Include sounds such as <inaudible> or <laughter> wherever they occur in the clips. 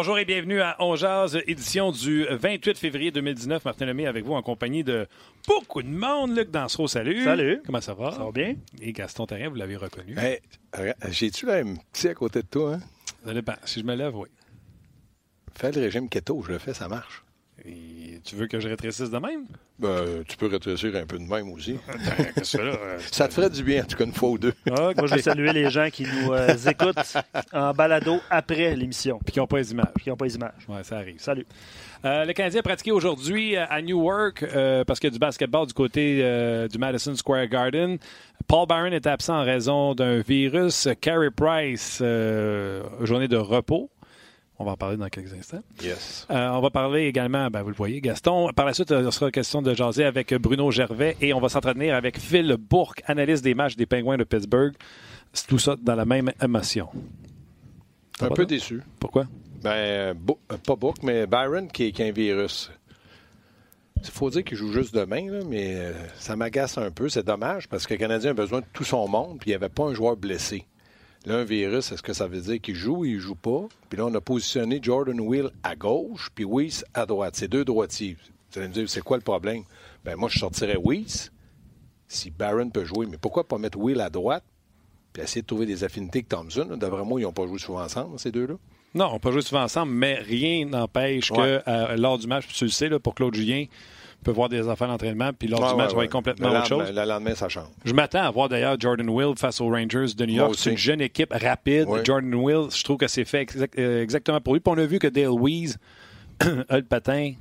Bonjour et bienvenue à On Jazz, édition du 28 février 2019. Martin Lemay avec vous en compagnie de beaucoup de monde. Luc Dansereau, salut. Salut. Comment ça va? Ça va bien? Et Gaston Terrien, vous l'avez reconnu. Hey, J'ai-tu un petit à côté de toi? Hein? Ça dépend. Si je me lève, oui. Fais le régime keto, je le fais, ça marche. Et tu veux que je rétrécisse de même? Ben, tu peux rétrécir un peu de même aussi. Là? euh, <laughs> Ça te ferait du bien, en tout cas, une fois ou deux. Ah, moi, je vais saluer les gens qui nous euh, écoutent en balado après l'émission, Puis qui n'ont pas les images. puis qui n'ont pas les images. Ouais, ça arrive. Salut. Euh, le Canadien a pratiqué aujourd'hui euh, à Newark euh, parce qu'il y a du basketball du côté euh, du Madison Square Garden. Paul Byron est absent en raison d'un virus. Carey Price, euh, journée de repos. On va en parler dans quelques instants. Yes. Euh, on va parler également, ben, vous le voyez, Gaston. Par la suite, il sera question de jaser avec Bruno Gervais et on va s'entretenir avec Phil Bourque, analyste des matchs des Penguins de Pittsburgh. C'est tout ça dans la même émotion. Un peu déçu. Pourquoi? Ben, Bo- euh, pas Book, mais Byron qui, qui a un virus. Il faut dire qu'il joue juste demain, là, mais euh, ça m'agace un peu. C'est dommage parce que le Canadien a besoin de tout son monde, puis il n'y avait pas un joueur blessé. Là, un virus, est-ce que ça veut dire qu'il joue ou il joue pas? Puis là, on a positionné Jordan Will à gauche, puis Weiss à droite. C'est deux droitiers. Vous allez me dire, c'est quoi le problème? Ben moi, je sortirais Weiss si Barron peut jouer. Mais pourquoi pas mettre Will à droite puis essayer de trouver des affinités avec Thompson? D'après moi, ils n'ont pas joué souvent ensemble, ces deux-là. Non, on peut jouer souvent ensemble, mais rien n'empêche Ouais. que euh, lors du match, tu le sais, là, pour Claude Julien, peut voir des affaires d'entraînement, puis lors du match, ouais, va être complètement le autre chose. Le lendemain, ça change. Je m'attends à voir d'ailleurs Jordan Will face aux Rangers de New York. C'est une jeune équipe rapide. Jordan Will, je trouve que c'est fait exact- euh, exactement pour lui. Puis on a vu que Dale Weiss <coughs> a le patin.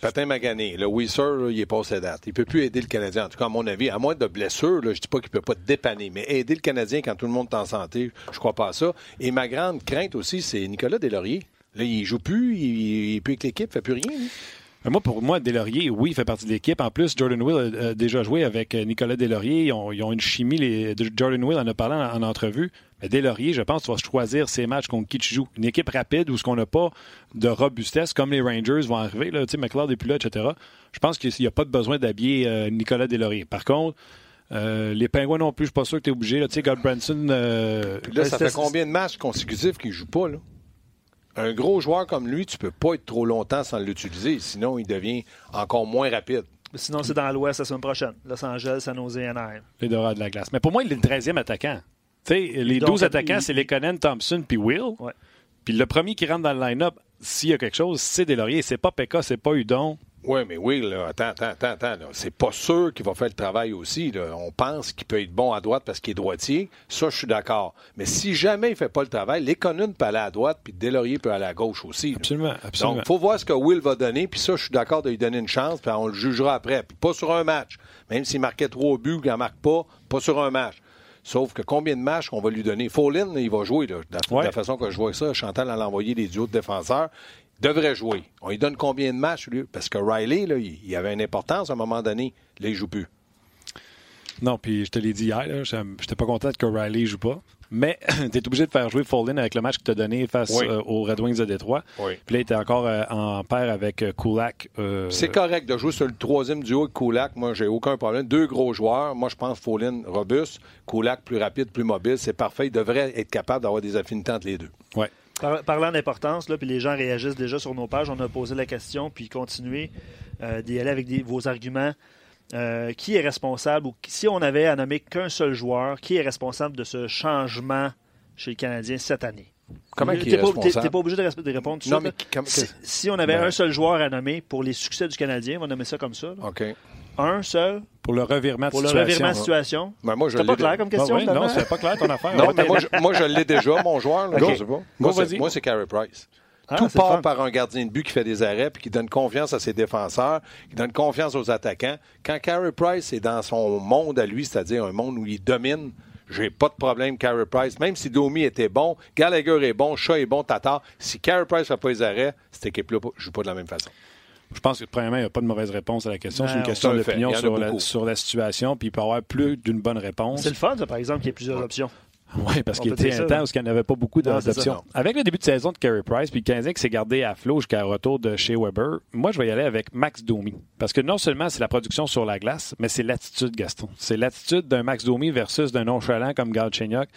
Patin magané. Le là, il est passé date. Il peut plus aider le Canadien. En tout cas, à mon avis, à moins de blessure, là, je dis pas qu'il peut pas te dépanner, mais aider le Canadien quand tout le monde est en santé, je crois pas à ça. Et ma grande crainte aussi, c'est Nicolas Deslauriers. Là, il joue plus, il, il est plus avec l'équipe, il fait plus rien. Mais Moi, pour moi, Delaurier, oui, il fait partie de l'équipe. En plus, Jordan Will a, déjà joué avec euh, Nicolas Delaurier. Ils ont, ils ont une chimie. Les, Jordan Will en a parlé en, en entrevue. Mais Delaurier, je pense, vas choisir ses matchs contre qui tu joues. Une équipe rapide où ce qu'on n'a pas de robustesse, comme les Rangers vont arriver. Là, McLeod n'est plus là, etc. Je pense qu'il n'y a pas de besoin d'habiller euh, Nicolas Delaurier. Par contre, euh, les Pingouins non plus, je suis pas sûr que tu es obligé. Là, tu sais, God Branson, euh, là, ça fait combien de matchs consécutifs qu'il joue pas, là? Un gros joueur comme lui, tu peux pas être trop longtemps sans l'utiliser, sinon il devient encore moins rapide. Sinon, c'est dans l'Ouest la semaine prochaine. Los Angeles, San Jose, Anaheim. les Dorades de la glace. Mais pour moi, il est le 13e attaquant. Tu sais, les Donc, 12 attaquants, il- c'est Lekonen, Thompson puis Will. Ouais. Puis le premier qui rentre dans le line-up, s'il y a quelque chose, c'est Delaurier. C'est pas Pekka, c'est pas Udon. Oui, mais oui, là, attends, attends, attends, attends. C'est pas sûr qu'il va faire le travail aussi. là. On pense qu'il peut être bon à droite parce qu'il est droitier. Ça, je suis d'accord. Mais si jamais il fait pas le travail, Lekonen peut aller à droite, puis Delaurier peut aller à gauche aussi. là. Absolument, absolument. Donc, il faut voir ce que Will va donner, puis ça, je suis d'accord de lui donner une chance, puis on le jugera après. Puis pas sur un match. Même s'il marquait trois buts qu'il n'en marque pas, pas sur un match. Sauf que combien de matchs qu'on va lui donner? Fallin, il va jouer, là, de la, de Ouais. la façon que je vois ça. Chantal a envoyé des duos de défenseurs. Devrait jouer. On lui donne combien de matchs, lui? Parce que Riley, là, il, avait une importance à un moment donné. Là, il joue plus. Non, puis je te l'ai dit hier, je n'étais pas content que Riley joue pas. Mais <clears throat> tu es obligé de faire jouer Follin avec le match que tu as donné face Oui. euh, aux Red Wings de Détroit. Oui. Puis là, il était encore euh, en paire avec euh, Kulak. euh, C'est correct de jouer sur le troisième duo avec Kulak. Moi, j'ai aucun problème. Deux gros joueurs. Moi, je pense Fallin robuste, Kulak plus rapide, plus mobile. C'est parfait. Il devrait être capable d'avoir des affinités entre les deux. ouais. Par- parlant d'importance, là, puis les gens réagissent déjà sur nos pages, on a posé la question, puis continuez euh, d'y aller avec des- vos arguments. Euh, qui est responsable, ou si on avait à nommer qu'un seul joueur, qui est responsable de ce changement chez le Canadien cette année? Comment il est pas- responsable? T'es pas obligé de, de répondre tout Non, mais comme- si, si on avait Ben- un seul joueur à nommer pour les succès du Canadien, on va nommer ça comme ça. là. OK. Un seul? Pour le revirement de pour le situation. revirement de situation? Ben, moi, je C'est pas l'ai- clair comme question? Ouais, non, c'est pas clair ton affaire. Non, mais moi, je, moi, je l'ai déjà, mon joueur. là. Ok. Je sais pas. Go, Moi, c'est- moi, c'est Carey Price. Ah, Tout le part par un gardien de but qui fait des arrêts puis qui donne confiance à ses défenseurs, qui donne confiance aux attaquants. Quand Carey Price est dans son monde à lui, c'est-à-dire un monde où il domine, j'ai pas de problème, Carey Price. Même si Domi était bon, Gallagher est bon, Shaw est bon, Tatar. Si Carey Price fait pas les arrêts, cette équipe-là ne joue pas de la même façon. Je pense que, premièrement, il n'y a pas de mauvaise réponse à la question. C'est une question d'opinion sur la, beaucoup. sur la situation, puis il peut y avoir plus d'une bonne réponse. C'est le fun, ça, par exemple, qu'il y ait plusieurs options. Oui, parce qu'il était un temps où il n'y en avait pas beaucoup d'options. Avec le début de saison de Carey Price, puis Canadien qui s'est gardé à flot jusqu'à retour de chez Weber, moi, je vais y aller avec Max Domi. Parce que non seulement c'est la production sur la glace, mais c'est l'attitude, Gaston. C'est l'attitude d'un Max Domi versus d'un nonchalant comme Galchenyuk.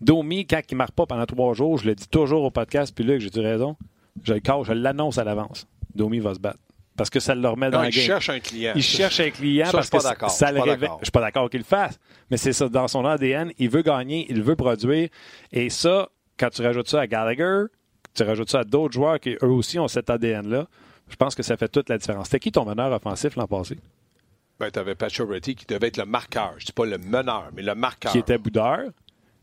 Domi, quand il ne marque pas pendant trois jours, je le dis toujours au podcast, puis là, j'ai-tu raison? Je le cache, je l'annonce à l'avance. Domi va se battre. Parce que ça le remet dans Non, le il game. cherche un client. Il cherche un client Ça, parce je suis pas que ça, d'accord. ça Je le suis pas révèle. d'accord. Je suis pas d'accord qu'il le fasse, mais c'est ça dans son ADN. Il veut gagner, il veut produire. Et ça, quand tu rajoutes ça à Gallagher, tu rajoutes ça à d'autres joueurs qui eux aussi ont cet ADN-là, je pense que ça fait toute la différence. C'était qui ton meneur offensif l'an passé? Ben, tu avais Pacioretty qui devait être le marqueur. Je dis pas le meneur, mais le marqueur. Qui était boudeur.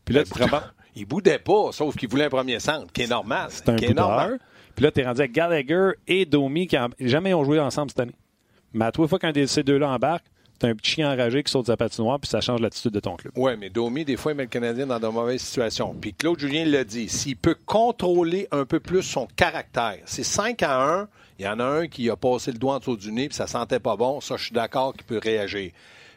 Puis là, Ben, tu Il boudait pas, sauf qu'il voulait un premier centre, qui est normal. c'est un qui est boudeur. normal. Puis là, tu es rendu avec Gallagher et Domi qui jamais ont joué ensemble cette année. Mais à toi, fois qu'un de ces deux-là embarque, tu as un petit chien enragé qui saute sa patinoire, puis ça change l'attitude de ton club. Oui, mais Domi, des fois, il met le Canadien dans de mauvaises situations. Puis Claude Julien l'a dit, s'il peut contrôler un peu plus son caractère, c'est 5 à 1, il y en a un qui a passé le doigt en dessous du nez, puis ça sentait pas bon, ça, je suis d'accord qu'il peut réagir.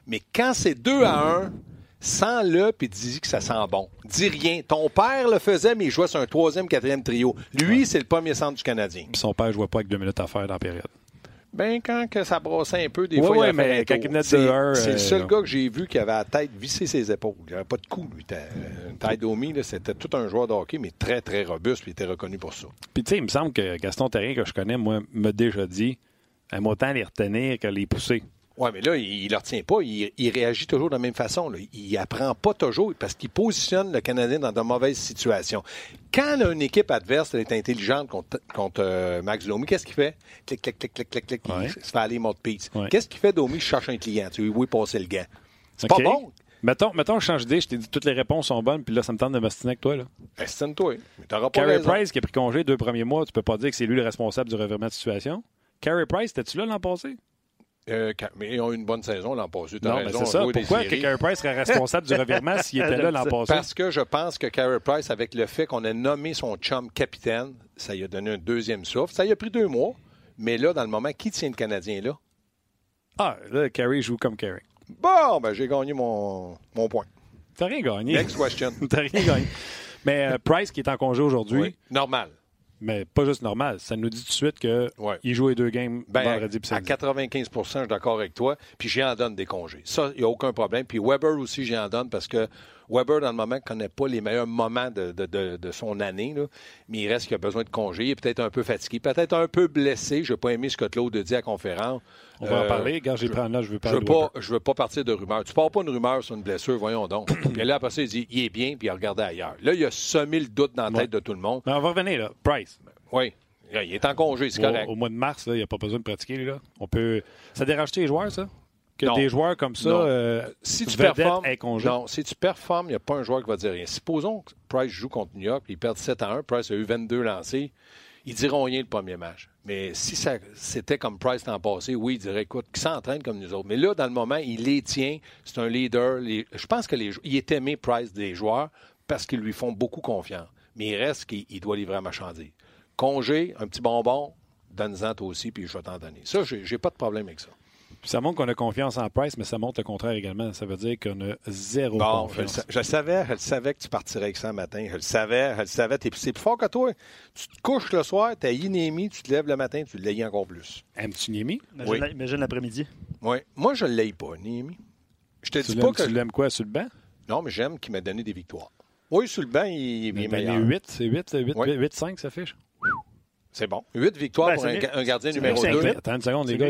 Mais quand c'est 2 à 1, sens-le, puis dis que ça sent bon. Dis rien. Ton père le faisait, mais il jouait sur un troisième, quatrième trio. Lui, c'est le premier centre du Canadien. Puis son père ne jouait pas avec deux minutes à faire dans la période. Ben, quand que ça brassait un peu, des Ouais, fois, ouais, mais quand il C'est 2-1, c'est le euh, seul gars que j'ai vu qui avait la tête vissée ses épaules. Il n'avait pas de cou, lui. Une taille d'Omi, c'était tout un joueur de hockey, mais très, très robuste, puis il était reconnu pour ça. Puis tu sais, il me semble que Gaston Terrien, que je connais, moi, m'a déjà dit aime autant les retenir que les pousser. Oui, mais là, il ne le retient pas. Il, il réagit toujours de la même façon. là. Il apprend pas toujours parce qu'il positionne le Canadien dans de mauvaises situations. Quand une équipe adverse est intelligente contre, contre euh, Max Domi, qu'est-ce qu'il fait? Clic, clic, clic, clic, clic, clic. Ouais. Il se fait aller mode piece. Ouais. Qu'est-ce qu'il fait, Domi? Je cherche un client. Tu lui oui, passer le gant. C'est OK? pas bon. Mettons, mettons, je change d'idée, je t'ai dit toutes les réponses sont bonnes, puis là, ça me tente de m'ostiner avec toi. Là. Estime-toi. Mais t'auras pas Carey raison. Price, qui a pris congé deux premiers mois, tu peux pas dire que c'est lui le responsable du revirement de situation. Carey Price, étais-tu là l'an passé? Euh, quand- mais ils ont eu une bonne saison l'an passé. Non, c'est ça. Pourquoi que. Carey Price serait responsable du revirement <laughs> s'il était là l'an passé? Parce que je pense que Carey Price, avec le fait qu'on a nommé son chum capitaine, ça lui a donné un deuxième souffle. Ça lui a pris deux mois. Mais là, dans le moment, qui tient le Canadien là? Ah, là, Carey joue comme Carey. Bon, ben j'ai gagné mon, mon point. T'as rien gagné. Next question. <laughs> T'as rien gagné. Mais euh, Price, qui est en congé aujourd'hui, Oui. Normal. Mais pas juste normal, ça nous dit tout de suite qu'il Ouais. joue les deux games Ben, vendredi à samedi. 95% je suis d'accord avec toi. Puis j'y en donne des congés. Ça, il n'y a aucun problème. Puis Weber aussi, j'y en donne parce que Weber, dans le moment, ne connaît pas les meilleurs moments de, de- de- de son année. là. Mais il reste qu'il a besoin de congés. Il est peut-être un peu fatigué, peut-être un peu blessé. Je n'ai pas aimé ce que Claude a dit à la conférence. On va en Euh, parler. Regarde, j'ai pris note, je veux Je parler veux je veux pas partir de rumeurs. Tu pars pas une rumeur sur une blessure, voyons donc. <coughs> puis là, après ça, il dit, il est bien, puis il a regardé ailleurs. Là, il a semé le doute dans la tête de tout le monde. Mais on va revenir, là. Price. Oui. Là, Il est en congé, c'est correct. au mois de mars, là, il n'y a pas besoin de pratiquer. Là. On peut... Ça dérange-tu les joueurs, ça? Que Non. des joueurs comme ça, euh, si tu performes, non, si tu performes, il n'y a pas un joueur qui va dire rien. Supposons que Price joue contre New York, ils perdent 7 à 1, Price a eu 22 lancés, ils diront rien le premier match. Mais si ça c'était comme Price l'an passé, oui, ils diraient, écoute, qui s'entraîne comme nous autres. Mais là, dans le moment, il les tient, c'est un leader. Les- je pense que les, il est aimé, Price, des joueurs, parce qu'ils lui font beaucoup confiance. Mais il reste qu'il il doit livrer la marchandise. Congé, un petit bonbon, donne-en toi aussi, puis je vais t'en donner. Ça, j'ai j'ai pas de problème avec ça. Puis ça montre qu'on a confiance en Price, mais ça montre le contraire également. Ça veut dire qu'on a zéro Bon, je le, confiance. sa- je le savais, je le savais que tu partirais avec ça le matin. Je le savais, je le savais. T'es- C'est plus fort que toi. Tu te couches le soir, t'as Inémi, tu te lèves le matin, tu l'ayes encore plus. Aimes-tu Niemi? Imagine, Oui. imagine l'après-midi. Oui. Moi, je ne l'aille pas, Inémi. Je te Tu dis pas l'aimes, que. tu l'aimes quoi, sur le banc? Non, mais j'aime qu'il m'a donné des victoires. Oui, sur le banc, il, il est meilleur. 8, c'est 8, 8, Oui. 8, 5, ça fiche. C'est bon. Huit victoires Ben, pour c'est un, gardien numéro mieux que 2. cinq huit. Attends une seconde, les gars.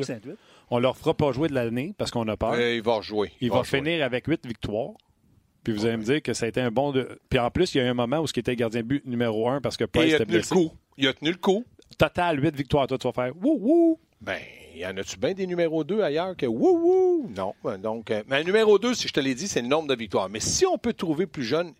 On leur fera pas jouer de l'année parce qu'on a peur. il va rejouer. Il va rejouer. finir avec 8 victoires. Puis vous allez me dire que ça a été un bon. De... Puis en plus, il y a eu un moment où ce qui était gardien de but numéro 1 parce que Et Price il a était tenu le blessé. coup. Il a tenu le coup. Total, 8 victoires. Toi, tu vas faire wouh wouh. Ben, y en a-tu bien des numéros 2 ailleurs que wouh wouh? Non. Ben, Donc, euh, mais un numéro 2, si je te l'ai dit, c'est le nombre de victoires. Mais si on peut trouver plus jeune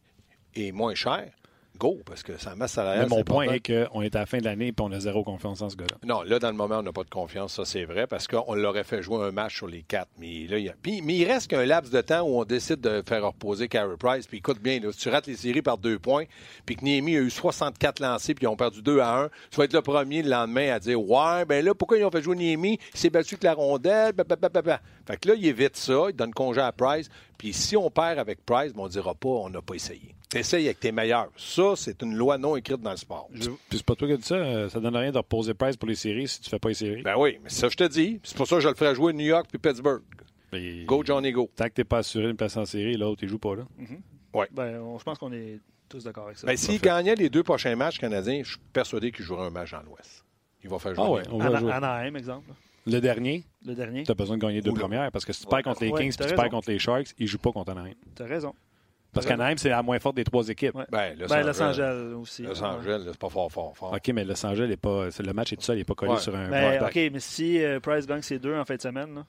et moins cher, go, parce que ça masse salariale. Mais mon point important. est qu'on est à la fin de l'année et on a zéro confiance en ce gars-là. Non, là, dans le moment, on n'a pas de confiance, ça c'est vrai, parce qu'on l'aurait fait jouer un match sur les quatre. Mais là, il y a... Puis- mais il reste qu'un laps de temps où on décide de faire reposer Carey Price. Puis écoute bien, là, si tu rates les séries par deux points, puis que Niemi a eu 64 lancés, puis ils ont perdu 2 à 1, tu vas être le premier le lendemain à dire Ouais, ben là, pourquoi ils ont fait jouer Niemi? Il s'est battu avec la rondelle. Fait que là, il évite ça, il donne congé à Price. Puis si on perd avec Price, ben, on dira pas on n'a pas essayé. T'essayes avec tes meilleurs. Ça, c'est une loi non écrite dans le sport. Puis c'est pas toi qui as dit ça. euh, Ça donne rien de reposer Price pour les séries si tu fais pas les séries. Ben oui, mais ça, je te dis. C'est pour ça que je le ferai jouer New York puis Pittsburgh. Go, Johnny, go. Tant que t'es pas assuré une place en série, l'autre, il joue pas là. Ben, on- je pense qu'on est Tous d'accord avec ça. Ben, S'il gagnait les deux prochains matchs canadiens, je suis persuadé qu'il jouera un match dans l'Ouest. Il va faire jouer. Ah ouais, on va Ana- jouer. Anaheim, exemple. Le dernier, Le dernier. tu as besoin de gagner deux Oula. premières parce que si tu perds contre les Ouais, Kings puis tu perds contre les Sharks, ils ne jouent pas contre Anaheim. T'as raison. Parce qu'Anaheim, c'est la moins forte des trois équipes. Ouais. Ben, Los Ben, Angeles. Los Angeles aussi. Los Angeles, c'est pas fort, fort, fort. OK, mais Los Angeles, est pas, le match est tout seul, il n'est pas collé Ouais. sur un Ben. OK, mais si euh, Price gagne ses deux en fin de semaine,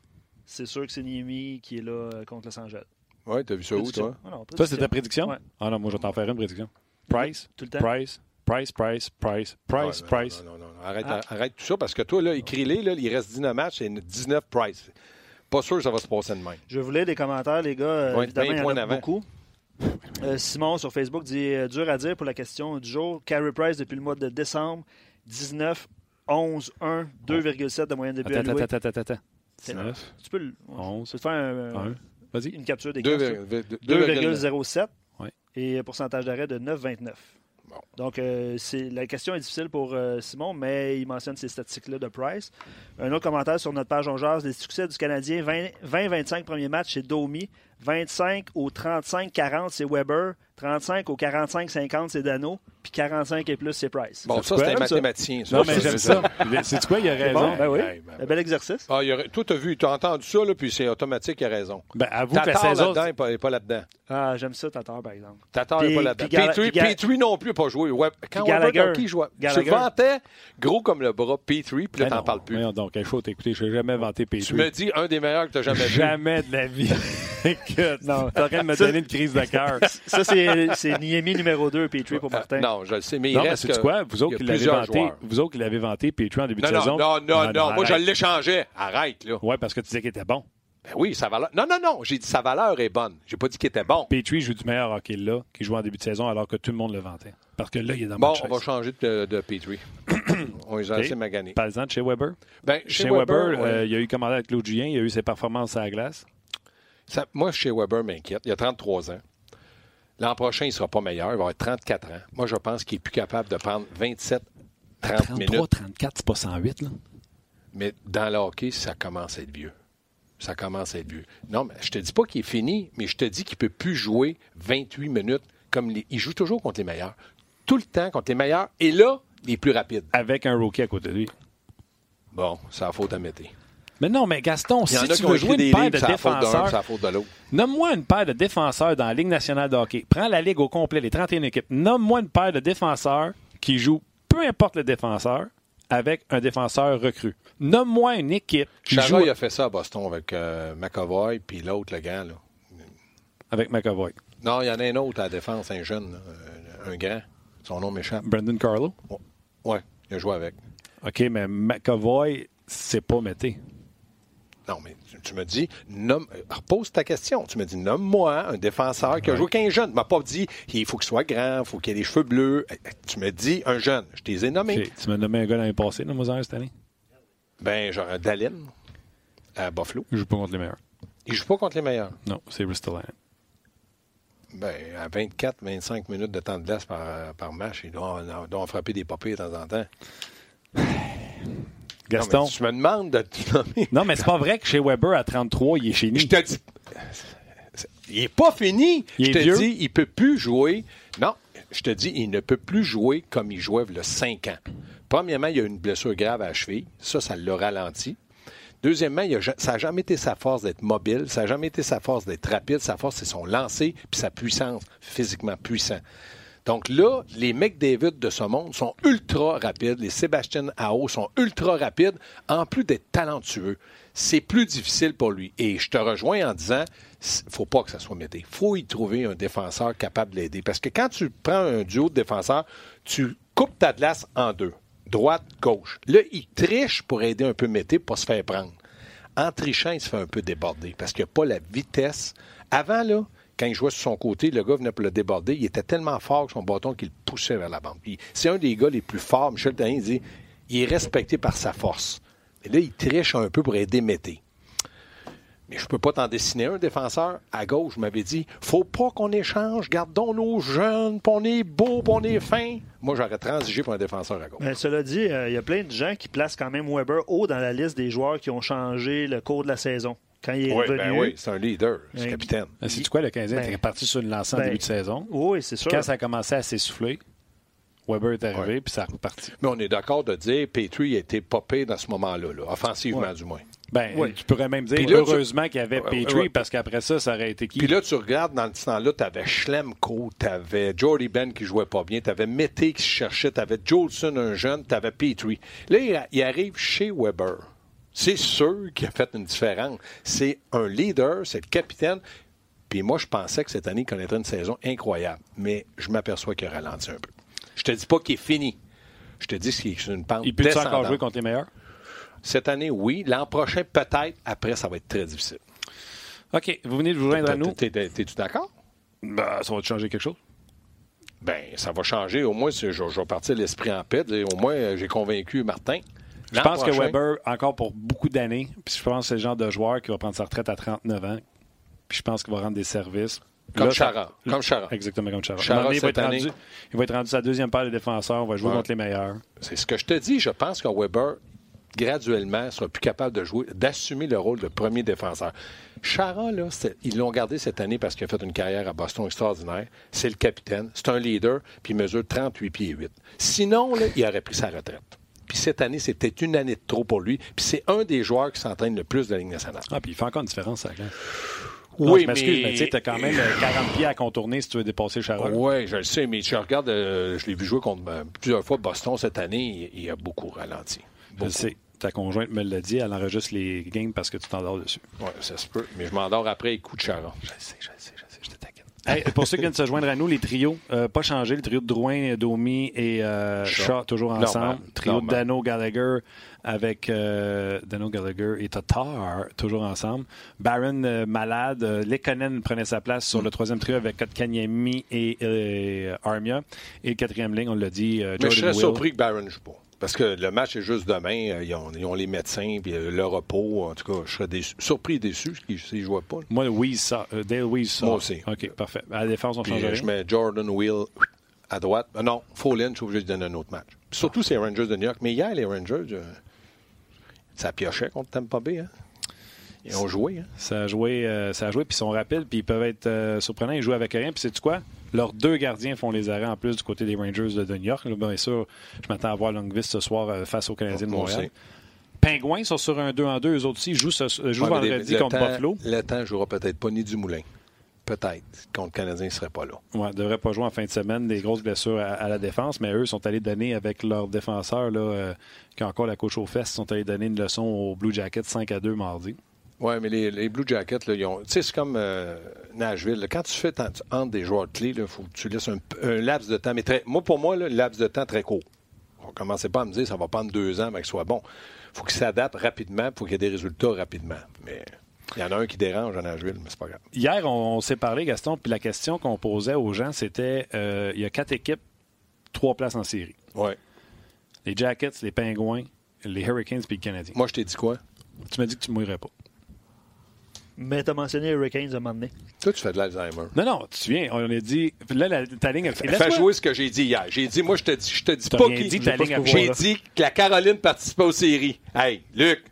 c'est sûr que c'est Niemi qui est là euh, contre Los Angeles. Ouais, t'as vu ça où, toi? Ah non, Toi, c'est ta prédiction? Ouais. Ah non, moi, je vais t'en faire une prédiction. Price, Tout le temps? Price, Price, Price, Price, Price, Ouais, non, Price. Non, non, non, non. Arrête, Ah. arrête tout ça parce que toi, là, écris-les, là, il reste 19 matchs et 19 price. Pas sûr que ça va se passer de même. Je voulais des commentaires, les gars. Euh, Ouais, évidemment, vingt il y en a beaucoup. Euh, Simon sur Facebook dit euh, dur à dire pour la question du jour. Carey Price depuis le mois de décembre, 19, 11, 1, 2,7 de moyenne de but Attends, attends, attends, attends. C'est- 19, Tu peux, le- 11, tu peux te faire un- 1. Vas-y. une capture des Deux- cartes. deux- deux- 2,9. 2,07 Ouais. et pourcentage d'arrêt de 9,29. Bon. Donc, euh, c'est la question est difficile pour euh, Simon, mais il mentionne ces statistiques-là de Price. Un autre commentaire sur notre page On Jase, les succès du Canadien, 20 20-25 premiers matchs, c'est Domi. 25 au 35-40, c'est Weber. 35 au 45-50, c'est Dano. Puis 45 et plus, c'est Price. Bon, ça, c'est un mathématicien. ça. Non, mais j'aime ça. C'est quoi, il a C'est bon? raison. Ben oui. Ben, Un bel exercice. Ah, il aurait- toi, t'as vu, t'as entendu ça, là, puis c'est automatique, il a raison. Ben, avoue que la Tatar saison. là-dedans, il n'est pas, là-dedans. Ah, j'aime ça, Tatar, par exemple. Tatar n'est pas là-dedans. Petrie, non plus n'a pas joué. Ouais, quand Weber. Hockey jouait, tu vantais gros comme le bras Petrie, puis là, Ben t'en non, parles plus. voyons donc, il faut t'écouter. Je n'ai jamais inventé Tu Petrie. me dis un des meilleurs que tu as jamais vu. Jamais de la vie. <laughs> Écoute, non, t'es en train de me donner une crise de cœur. <laughs> Ça, c'est c'est Niemi numéro 2, Petrie pour Euh, Martin. non, je le sais, mais il Non, mais reste c'est que- quoi? Vous autres il y a qui l'avez plusieurs vanté, joueurs. vous autres qui l'avez vanté Petrie en début Non, de non, saison. non, non, non, moi, je arrête. l'échangeais. Arrête, là. Ouais, parce que tu disais qu'il était bon. Ben oui, sa valeur. Non, non, non, j'ai dit sa valeur est bonne. J'ai pas dit qu'il était bon. Petrie joue du meilleur hockey là, qui joue en début de saison, alors que tout le monde le vantait. Parce que là, il est dans Bon, mon on va changer de, de Petrie. <coughs> on les a Ok. assez maganés. Par exemple, chez Weber. Ben, Chez, Weber, ouais. euh, il y a eu commandé avec Claude Julien, il y a eu ses performances à la glace. Ça- moi, chez Weber m'inquiète. Il a 33 ans. L'an prochain, il ne sera pas meilleur. Il va avoir 34 ans. Moi, je pense qu'il est plus capable de prendre 27, 30 minutes. 34, c'est pas 108, là. Mais dans le hockey, ça commence à être vieux. Ça commence à être vieux. Non, mais je te dis pas qu'il est fini, mais je te dis qu'il peut plus jouer 28 minutes comme les... il joue toujours contre les meilleurs. Tout le temps contre les meilleurs. Et là, les plus rapides. Avec un rookie à côté de lui. Bon, c'est la faute à Mété. Mais non, mais Gaston, si tu veux jouer une paire de défenseurs, nomme-moi une paire de défenseurs dans la Ligue nationale de hockey. Prends la Ligue au complet, les 31 équipes. Nomme-moi une paire de défenseurs qui jouent, peu importe le défenseur, avec un défenseur recru. Nomme-moi une équipe qui joue a fait ça à Boston avec euh, McAvoy, puis l'autre, le gars. Là. avec McAvoy. Non, il y en a un autre à la défense, un jeune, là, un, grand. Son nom m'échappe. Brendan Carlo? Ouais, il a joué avec. OK, mais McAvoy, c'est pas Mété. Non, mais tu, tu me dis, nomme, euh, repose ta question. Tu me dis, nomme-moi un défenseur qui a joué qu'un jeune. Tu m'as pas dit, il faut qu'il soit grand, il faut qu'il ait les cheveux bleus. Euh, Tu me dis, un jeune. Je t'ai ai nommé. Tu m'as nommé un gars l'année passée, dans Mozart, cette année? Ben, genre Dalin à Buffalo. Il joue pas contre les meilleurs. Il joue pas contre les meilleurs. Non, c'est Ristolainen. Ben, à 24, 25 minutes de temps de glace par, par match, il doit, doit en frapper des papiers de temps en temps. <sighs> <sighs> Gaston. Non, me demandes de te nommer. Non, mais c'est pas vrai que chez Weber, à 33, il est chez nous. Je te dis. Il est pas fini. Il je te vieux. dis, il peut plus jouer. Non, je te dis, il ne peut plus jouer comme il jouait il y a 5 ans. Premièrement, il y a une blessure grave à la cheville. Ça, ça l'a ralenti. Deuxièmement, il a ça n'a jamais été sa force d'être mobile, ça n'a jamais été sa force d'être rapide. Sa force, c'est son lancer puis sa puissance, physiquement puissant. Donc là, les McDavid de ce monde sont ultra rapides. Les Sébastien Ao sont ultra rapides, en plus d'être talentueux. C'est plus difficile pour lui. Et je te rejoins en disant, faut pas que ça soit Mété. faut y trouver un défenseur capable de l'aider. Parce que quand tu prends un duo de défenseurs, tu coupes ta glace en deux. Droite, gauche. Là, il triche pour aider un peu Mété pour se faire prendre. En trichant, il se fait un peu déborder parce qu'il n'y a pas la vitesse. Avant, là, quand il jouait sur son côté, le gars venait pour le déborder. Il était tellement fort que son bâton qu'il poussait vers la bande. C'est un des gars les plus forts. Michel Therrien dit il est respecté par sa force. Et là, il triche un peu pour aider Mété. Mais je peux pas t'en dessiner un défenseur. À gauche, je m'avais dit faut pas qu'on échange, gardons nos jeunes, puis on est beau, on est fin. Moi, j'aurais transigé pour un défenseur à gauche. Cela dit, euh, il y a plein de gens qui placent quand même Weber haut dans la liste des joueurs qui ont changé le cours de la saison. Quand il est Oui, revenu. ben oui, c'est un leader, c'est Ouais. capitaine. C'est du quoi, le Canadien Ben, était parti sur une lancée en ben, début de saison? Oui, c'est sûr. Quand ça a commencé à s'essouffler, Weber est arrivé, puis ça a reparti. Mais on est d'accord de dire Petrie a été popé dans ce moment-là, là, offensivement Ouais. du moins. Ben, Oui. tu pourrais même dire Puis là, tu- heureusement qu'il y avait Petrie, parce qu'après ça, ça aurait été qui? Puis là, tu regardes dans ce temps-là, tu avais Schlemko, tu avais Jordy Ben qui jouait pas bien, tu avais Mété qui se cherchait, tu avais Jolson, un jeune, tu avais Petrie. Là, il arrive chez Weber. C'est sûr qu'il a fait une différence. C'est un leader, c'est le capitaine. Puis moi, je pensais que cette année, il connaîtrait une saison incroyable. Mais je m'aperçois qu'il a ralenti un peu. Je te dis pas qu'il est fini. Je te dis qu'il est une pente Il peut encore jouer contre les meilleurs? Cette année, oui. L'an prochain, peut-être. Après, ça va être très difficile. OK, vous venez de vous joindre à nous. T'es- t'es- T'es-tu d'accord? Ben, ça va te changer quelque chose? Ben, ça va changer. Au moins, je, je vais partir l'esprit en paix. Au moins, j'ai convaincu Martin. Je pense que Weber, encore pour beaucoup d'années, puis je pense que c'est le genre de joueur qui va prendre sa retraite à 39 ans, puis je pense qu'il va rendre des services. Comme Chara. Comme Chara. Exactement comme Chara. Chara, il, va être rendu, il va être rendu sa deuxième paire de défenseurs. On va jouer Ouais. contre les meilleurs. C'est ce que je te dis. Je pense que Weber, graduellement, sera plus capable de jouer, d'assumer le rôle de premier défenseur. Chara, là, ils l'ont gardé cette année parce qu'il a fait une carrière à Boston extraordinaire. C'est le capitaine. C'est un leader, puis il mesure 38 pieds 8. Sinon, là, il aurait pris sa retraite. Puis cette année, c'était une année de trop pour lui. Puis c'est un des joueurs qui s'entraîne le plus de la Ligue nationale. Ah, puis il fait encore une différence, ça. Là. Oui, je m'excuse, mais- mais tu sais, t'as quand même euh, 40 pieds à contourner si tu veux dépasser Chara. Oui, je le sais, mais je regarde, euh, je l'ai vu jouer contre euh, plusieurs fois Boston cette année, il, il a beaucoup ralenti. Je le sais. Ta conjointe me l'a dit, elle enregistre les games parce que tu t'endors dessus. Oui, ça se peut. Mais je m'endors après les coups de Chara. Je le sais, je le sais, je le sais. Hey, pour ceux qui viennent se joindre à nous, les trios, euh, pas changé. Le trio de Drouin, Domi et euh, Shaw. Toujours ensemble. Normal, Trio normal. de Dano Gallagher avec euh, Dano Gallagher et Tatar, toujours ensemble. Baron euh, malade. Euh, Lekonen prenait sa place sur le troisième trio avec Kotkaniemi et euh, Armia. Et le quatrième ligne, on l'a dit, euh, Mais je Jordan serais Will. surpris que Barron ne joue pas. Parce que le match est juste demain. euh, Ils ont, ils ont les médecins, puis euh, le repos. En tout cas, je serais déçu- surpris et déçu s'ils ne jouaient pas. Moi, sort. Euh, Dale Weiss sort. Moi aussi. OK, parfait. À la défense, on change je mets Jordan Will à droite. Ah non, Follin, je suis obligé de donner un autre match. Surtout, c'est les Rangers de New York. Mais hier, les Rangers, euh, ça piochait contre Tampa Bay. Hein? Ils ont joué. Hein? Ça a joué, euh, ça a joué, puis ils sont rapides, puis ils peuvent être surprenants. Ils jouent avec rien, puis c'est quoi? Leurs deux gardiens font les arrêts en plus du côté des Rangers de, New York. Là, bien sûr, je m'attends à voir Longvist ce soir euh, face aux Canadiens de Moi Montréal. Pingouins sont sur un 2 en 2. Eux autres aussi jouent, ce, euh, jouent Ouais, vendredi le contre temps- Buffalo. Le temps ne jouera peut-être pas ni du Moulin. Peut-être. Contre le Canadien, ne serait pas là. Ouais, ne devraient pas jouer en fin de semaine. Des grosses blessures à, à la défense, mais eux sont allés donner avec leur défenseur, là, euh, qui a encore la couche aux fesses, sont allés donner une leçon aux Blue Jackets 5 à 2 mardi. Oui, mais les, les Blue Jackets, là, ils ont. Tu sais, c'est comme euh, Nashville. là. Quand tu fais tant- tu des joueurs clés, il faut que tu laisses un, un laps de temps. Mais très, moi, pour moi, le laps de temps très court. On commençait pas à me dire ça va prendre deux ans avant qu'il soit bon. Il faut qu'il s'adapte rapidement, il faut qu'il y ait des résultats rapidement. Mais il y en a un qui dérange à Nashville, mais c'est pas grave. Hier, on, on s'est parlé, Gaston, puis la question qu'on posait aux gens, c'était euh, il y a quatre équipes, trois places en série. Ouais. Les Jackets, les Pingouins, les Hurricanes puis le Canadien. Moi, je t'ai dit quoi? Tu m'as dit que tu ne mourrais pas. Mais t'as mentionné Hurricanes à un moment donné. Toi, tu fais de l'Alzheimer. Non, non, tu te souviens, on a dit. Là, la- ta ligne. Fais laisse-moi- jouer ce que j'ai dit hier. J'ai dit, moi, je te dis, je te dis pas qui. dit, ta ligne à J'ai dit que la Caroline participait aux séries. Hey, Luc,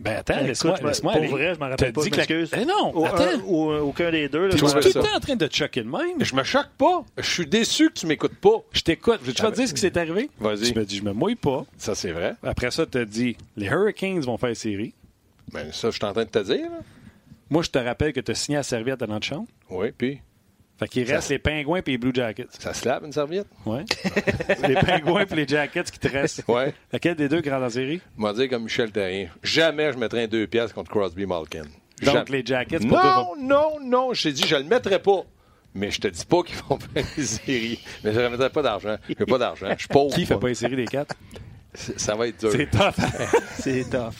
Ben attends, Écoute, laisse-moi. moi, laisse-moi pour aller. vrai, je m'en rappelle T'as pas, dit que la-. Eh non, Au- attends. un- ou, aucun des deux. là, Tu es tout le temps en train de te choquer de même? je me choque pas. Je suis déçu que tu m'écoutes pas. Je t'écoute. Je vais te dire ce qui s'est arrivé? Vas-y. Tu me dis, je me mouille pas. Ça, c'est vrai. Après ça, tu as dit, les Hurricanes vont faire série. Ben, ça, je suis en train de te dire. là. Moi, je te rappelle que tu as signé à serviette à notre chambre. Oui, puis? Fait qu'il Ça- reste les Pingouins et les Blue Jackets. ça se lave une serviette? Ouais. <laughs> les Pingouins et les Jackets qui te restent. Ouais. Laquelle des deux rentre en série? Moi, dire comme Michel Terrien. Jamais je mettrais un deux pièces contre Crosby Malkin. Donc, Jamais. les Jackets, pour toi, Non, non, non. J'ai dit, je le mettrais pas. Mais je te dis pas qu'ils vont <laughs> faire des séries. Mais je ne remettrai pas d'argent. Je n'ai pas d'argent. Je suis pauvre. Qui fait pas les séries des quatre? Ça va être dur. C'est tough. <laughs> C'est tough.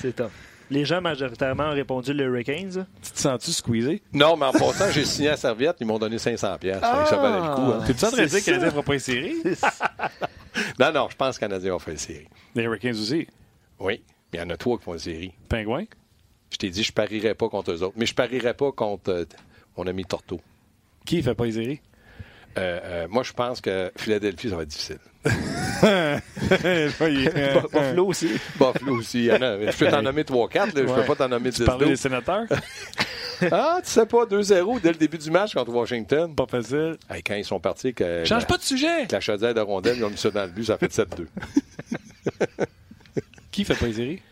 C'est tough. Les gens majoritairement ont répondu les Hurricanes. tu te sens-tu squeezé? Non, mais en passant, j'ai signé à serviette. Ils m'ont donné 500 pièces. Ça valait le coup. hein. T'es-tu en train de dire que Canadien fera pas les séries? <laughs> Non, non, je pense que les Canadiens vont faire une série. Les Hurricanes aussi? Oui. Mais il y en a trois qui font une série. Pingouins? Je t'ai dit, je parierais pas contre eux autres. Mais je parierais pas contre euh, mon ami Torto. Qui fait pas les séries? Euh, euh, moi, je pense que Philadelphie, ça va être difficile. <laughs> <laughs> Buffalo aussi. Buffalo aussi. Je peux t'en nommer 3-4, je ne peux pas t'en nommer 10 Tu parlais des sénateurs? <laughs> ah, tu sais pas, 2-0 dès le début du match contre Washington. Pas facile. Hey, quand ils sont partis... Que Change pas de sujet! Avec la chaudière de rondelle, ils ont mis ça dans le but, ça a fait 7-2. Qui fait pas les séries?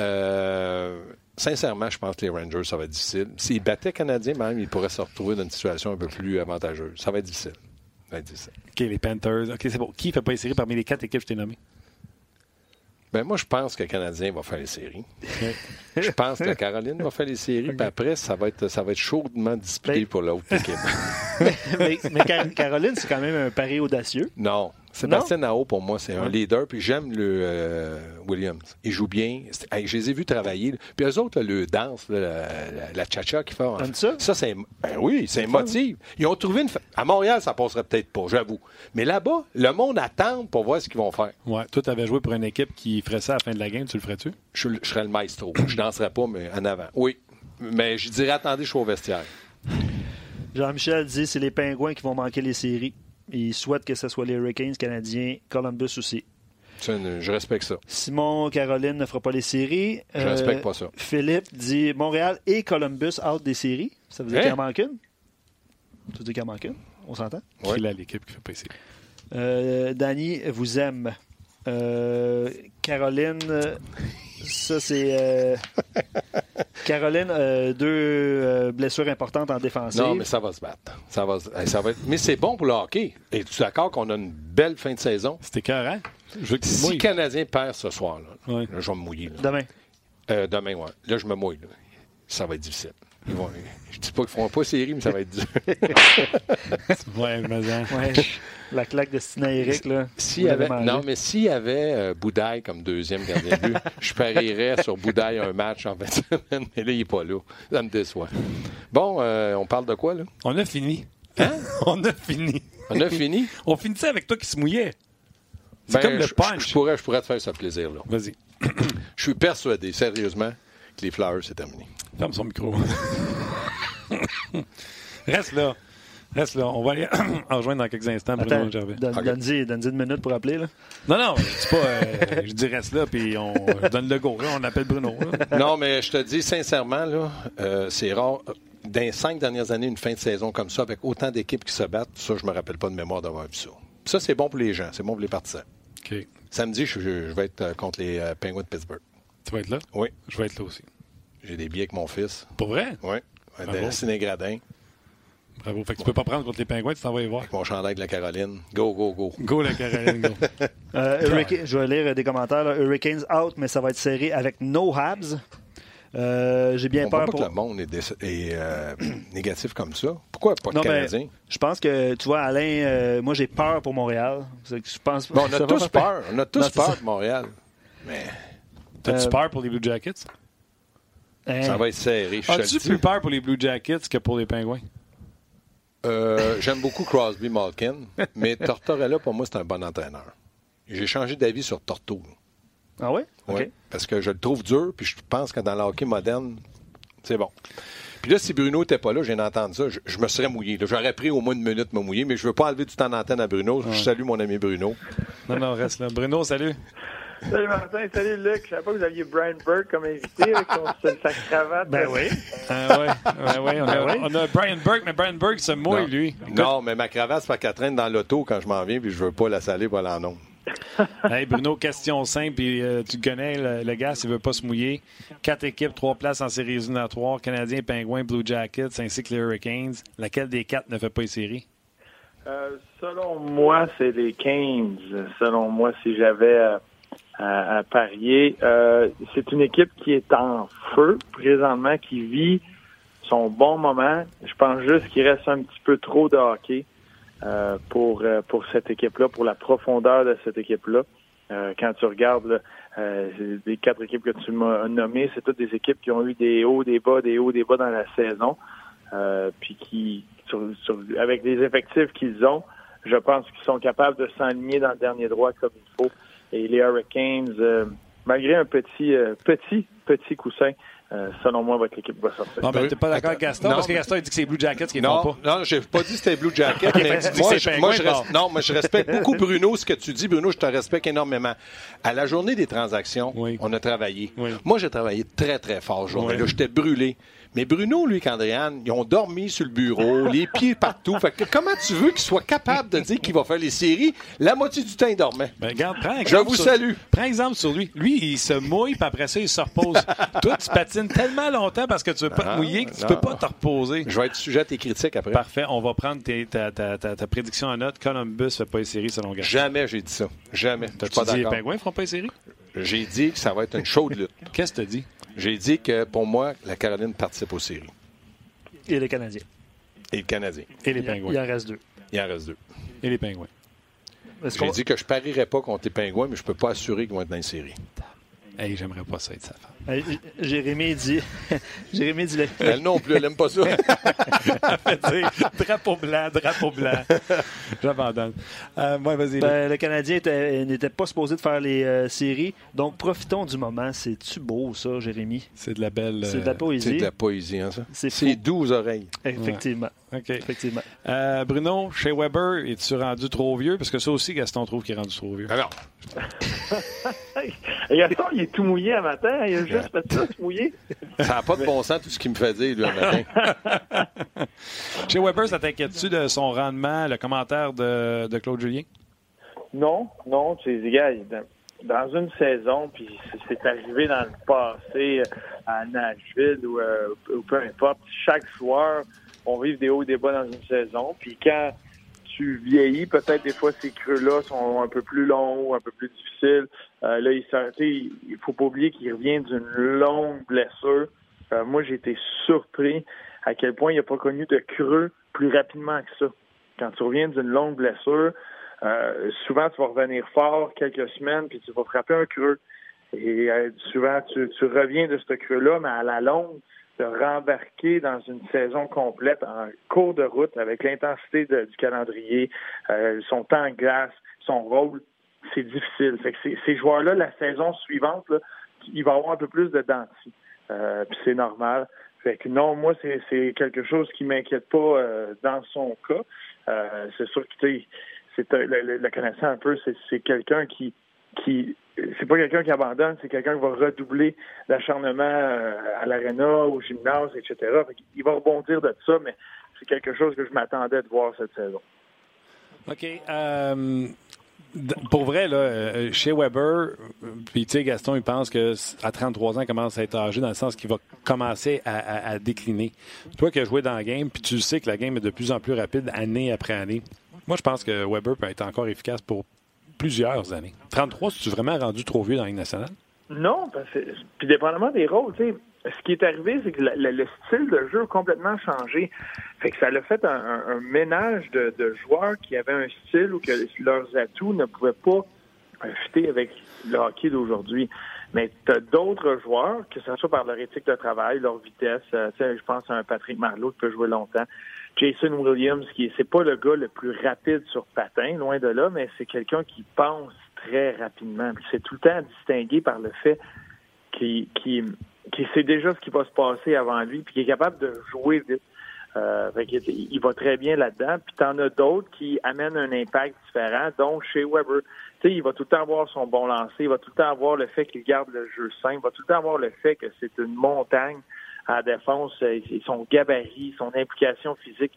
Euh, sincèrement, je pense que les Rangers, ça va être difficile. S'ils battaient Canadiens, même, ils pourraient se retrouver dans une situation un peu plus avantageuse. Ça va être difficile. Ça va être difficile. OK, les Panthers. OK, c'est bon. Qui fait pas les séries parmi les quatre équipes que je t'ai nommées? Ben moi, je pense que le Canadien va faire les séries. <laughs> je pense que Caroline va faire les séries. Puis après, ça va être, ça va être chaudement disputé Ben- pour l'autre équipe. <laughs> mais, mais Car- Caroline, c'est quand même un pari audacieux. non. Sébastien Nao, pour moi, c'est un leader. Puis j'aime le euh, Williams. Il joue bien. Hey, je les ai vus travailler. là. Puis eux autres, là, le danse, là, la, la, cha-cha qu'ils font. Ça? Ça, c'est. Ben oui, c'est motive. Ils ont trouvé une. fa- À Montréal, ça passerait peut-être pas, j'avoue. Mais là-bas, le monde attend pour voir ce qu'ils vont faire. Ouais. Toi, tu avais joué pour une équipe qui ferait ça à la fin de la game. Tu le ferais-tu? Je, je serais le maestro. je danserais pas, mais en avant. Oui. Mais je dirais, attendez, je suis au vestiaire. Jean-Michel dit c'est les Pingouins qui vont manquer les séries. Il souhaite que ce soit les Hurricanes canadiens, Columbus aussi. C'est une- je respecte ça. Simon Caroline ne fera pas les séries. Euh, Je respecte pas ça. Philippe dit Montréal et Columbus out des séries. Ça veut dire Hein? qu'il en manque une? Ça veut dire qu'il en manque une? On s'entend? Ouais. Qui est l'équipe qui fait pas les séries? Euh, Danny vous aime. Euh, Caroline, ça c'est. euh, <laughs> Caroline, euh, deux euh, blessures importantes en défensive. Non, mais ça va se battre. Ça va, ça va être- Mais c'est bon pour le hockey. Es-tu d'accord qu'on a une belle fin de saison? C'était écœurant. Je veux que tu Si le. Canadien perd ce soir, là, je vais me mouiller. là. Demain. Euh, demain, ouais. Là, je me mouille. là. Ça va être difficile. Ils vont- je dis pas qu'ils feront pas série, mais ça va être dur. <laughs> Ouais, mais hein. Ouais, la claque de Stina Eric, là. Y avait, non, mais s'il y avait euh, Boudaille comme deuxième gardien de but, <laughs> je parierais sur Boudaille un match en fin de semaine, mais là, il n'est pas là. Ça me déçoit. Bon, euh, on parle de quoi, là? On a fini. Hein? <laughs> On a fini. On a fini? On finissait avec toi qui se mouillait. C'est Ben, comme le je- punch. Je, pourrais, je pourrais te faire ce plaisir-là. Vas-y. <coughs> Je suis persuadé, sérieusement, les Flyers, c'est terminé. Ferme son micro. <laughs> Reste là. Reste là. On va aller <clears throat> en rejoindre dans quelques instants, Bruno Attends, Gervais. donne- Ok. donne-y donne-y une minute pour appeler. Là. Non, non, je dis pas. euh, je dis reste là, puis on je donne le go. Là, on appelle Bruno. là. Non, mais je te dis sincèrement, là, euh, c'est rare. Dans les cinq dernières années, une fin de saison comme ça, avec autant d'équipes qui se battent, ça, je me rappelle pas de mémoire d'avoir vu ça. Ça, c'est bon pour les gens, c'est bon pour les partisans. OK. Samedi, je, je vais être euh, contre les euh, Penguins de Pittsburgh. Tu vas être là? Oui, Je vais être là aussi. j'ai des billets avec mon fils. Pour vrai? Oui, Bravo. de Ciné-Gradin, Bravo. Fait que tu peux pas prendre contre les pingouins, tu t'en vas y voir. avec mon chandail de la Caroline. Go, go, go. Go la Caroline, go. <laughs> Euh, Hurricane- je vais lire des commentaires. là. Hurricanes out, mais ça va être serré avec no Habs. Euh, J'ai bien On peur pas pour. que le monde est, déce- est, euh, <clears throat> négatif comme ça. Pourquoi pas de Non, ben, Canadiens? Je pense que, tu vois, Alain, euh, moi j'ai peur pour Montréal. Je pense, Bon, on a <laughs> tous peur. On a tous Non, peur de Montréal. Mais T'as-tu Euh, peur pour les Blue Jackets? Hein? ça va être serré. As-tu plus peur pour les Blue Jackets que pour les pingouins? Euh, J'aime beaucoup Crosby Malkin, mais Tortorella, pour moi, c'est un bon entraîneur. J'ai changé d'avis sur Torto. Ah ouais? Ouais, Parce que je le trouve dur, puis je pense que dans le hockey moderne, c'est bon. Puis là, si Bruno n'était pas là, j'ai entendu ça, je, je me serais mouillé. J'aurais pris au moins une minute me mouiller, mais je veux pas enlever du temps d'antenne à Bruno. Je salue mon ami Bruno. Non, non, reste là. Bruno, salut. Salut Martin, salut Luc. Je savais pas que vous aviez Brian Burke comme invité avec son, sa cravate. Ben oui. Ah ouais, ouais, ouais, on, a, Ben oui. on a Brian Burke, mais Brian Burke se mouille, non. lui. Non, mais ma cravate, c'est parce qu'elle traîne dans l'auto quand je m'en viens, puis je veux pas la saler pour aller en onde. Hey Bruno, question simple, puis euh, tu connais le, le gars s'il veut pas se mouiller. Quatre équipes, trois places en séries éliminatoires, Canadiens, Pingouins, Blue Jackets, ainsi que les Hurricanes. Laquelle des quatre ne fait pas les séries? Euh, selon moi, c'est les 15. Selon moi, si j'avais euh, à, à parier, euh, c'est une équipe qui est en feu présentement, qui vit son bon moment. Je pense juste qu'il reste un petit peu trop de hockey euh, pour euh, pour cette équipe-là, pour la profondeur de cette équipe-là. Euh, quand tu regardes là, euh, les quatre équipes que tu m'as nommées, c'est toutes des équipes qui ont eu des hauts, des bas, des hauts, des bas dans la saison, euh, puis qui, sur- sur- avec les effectifs qu'ils ont, je pense qu'ils sont capables de s'aligner dans le dernier droit comme il faut. Et les Hurricanes, euh, malgré un petit, euh, petit, petit coussin, euh, selon moi, votre équipe va sortir. Non, mais t'es pas d'accord avec Gaston? Parce que Gaston, il dit que c'est Blue Jackets qui font Non, pas. non, j'ai pas dit que c'était Blue <laughs> Jacket. Ok, mais ben, moi, moi, je res- non, mais je respecte beaucoup Bruno, ce que tu dis. Bruno, je te respecte énormément. À la journée des transactions, Oui. on a travaillé. Oui. Moi, j'ai travaillé très, très fort journée. Oui. Là, j'étais brûlé. Mais Bruno, lui, qu'Andréane, ils ont dormi sur le bureau, <laughs> les pieds partout. Fait que comment tu veux qu'il soit capable de dire qu'il va faire les séries? La moitié du temps, il dormait. Ben, regarde, prends Je vous sur- salue. Prends exemple sur lui. Lui, il se mouille, puis après ça, il se repose. <laughs> Toi, tu patines tellement longtemps parce que tu veux pas te Ah, mouiller que tu non. peux pas te reposer. Je vais être sujet à tes critiques après. Parfait. On va prendre tes- ta, ta- ta- ta prédiction en note. Columbus fait pas les séries selon Gaston. Jamais j'ai dit ça. Jamais. Je suis Tu pas dis les. Pingouins feront pas les séries? J'ai dit que ça va être une chaude lutte. Qu'est-ce que tu dis? J'ai dit que pour moi, la Caroline participe aux séries. Et les Canadiens. Et le Canadien. Et les Il, il Pingouins. en reste deux. Il en reste deux. Et les Pingouins. J'ai dit que je parierais pas contre les Pingouins, mais je peux pas assurer qu'ils vont être dans les séries. Hey, j'aimerais pas ça être sa femme. Euh, Jérémy dit. <laughs> Jérémy dit. le- Elle non plus, elle aime pas ça. <laughs> drapeau blanc, drapeau blanc. J'abandonne. Euh, moi, vas-y. Ben, le Canadien était- n'était pas supposé de faire les euh, séries, donc profitons du moment. C'est-tu beau, ça, Jérémy? C'est de la belle. C'est de la euh, C'est poésie. de la poésie, hein, ça? C'est C'est doux aux oreilles. Effectivement. OK. Effectivement. Euh, Bruno, chez Weber, es-tu rendu trop vieux? Parce que ça aussi, Gaston trouve qu'il est rendu trop vieux. Alors, <laughs> Gaston, il est tout mouillé un matin. Il a juste fait ça, se mouiller. ça n'a pas de bon sens tout ce qu'il me fait dire, lui, un matin. <laughs> Chez Weber, ça t'inquiète-tu de son rendement, le commentaire de, de Claude Julien? Non, non, tu sais, gars, dans, une saison, puis c'est- arrivé dans le passé à Nashville ou, euh, ou peu importe, chaque joueur, on vive des hauts et des bas dans une saison, puis quand tu vieillis, peut-être des fois ces creux-là sont un peu plus longs, un peu plus difficiles. Euh, là, il, il faut pas oublier qu'il revient d'une longue blessure. Euh, moi, j'ai été surpris à quel point il n'a pas connu de creux plus rapidement que ça. Quand tu reviens d'une longue blessure, euh, souvent, tu vas revenir fort quelques semaines, puis tu vas frapper un creux. Et souvent, tu reviens de ce creux-là, mais à la longue, de rembarquer dans une saison complète en cours de route avec l'intensité de- du calendrier, euh, son temps en glace, son rôle, c'est difficile. Fait que ces- joueurs-là, la saison suivante, là, il va avoir un peu plus de denti. Euh, puis c'est normal. Fait que non, moi, c'est quelque chose qui m'inquiète pas euh, dans son cas. Euh, c'est sûr que tu sais, c'est le, le- le connaissant un peu, c'est quelqu'un qui qui c'est pas quelqu'un qui abandonne, c'est quelqu'un qui va redoubler l'acharnement euh, à l'aréna, au gymnase, etc. Il va rebondir de ça, mais c'est quelque chose que je m'attendais de voir cette saison. OK. euh, pour vrai, là, euh, chez Weber, puis tu sais, Gaston, il pense qu'à 33 ans, il commence à être âgé dans le sens qu'il va commencer à, à- à décliner. Toi qui as joué dans la game, puis tu sais que la game est de plus en plus rapide année après année. Moi, je pense que Weber peut être encore efficace pour plusieurs années. 33, c'est-tu vraiment rendu trop vieux dans la Ligue nationale? Non, parce que, puis dépendamment des rôles, tu sais, ce qui est arrivé, c'est que le, le- le style de jeu a complètement changé. Fait que ça a fait un, ménage de, joueurs qui avaient un style où que leurs atouts ne pouvaient pas fitter avec le hockey d'aujourd'hui. Mais tu as d'autres joueurs, que ce soit par leur éthique de travail, leur vitesse. euh, je pense à un Patrick Marleau qui peut jouer longtemps. Jason Williams, qui c'est pas le gars le plus rapide sur patin, loin de là, mais c'est quelqu'un qui pense très rapidement. C'est tout le temps distingué par le fait qu'il sait déjà ce qui va se passer avant lui, puis qu'il est capable de jouer vite. Euh, qu'il- il va très bien là-dedans. Puis t'en as d'autres qui amènent un impact différent. Donc chez Weber, tu sais, il va tout le temps avoir son bon lancer, il va tout le temps avoir le fait qu'il garde le jeu simple, il va tout le temps avoir le fait que c'est une montagne à défense, euh, son gabarit, son implication physique.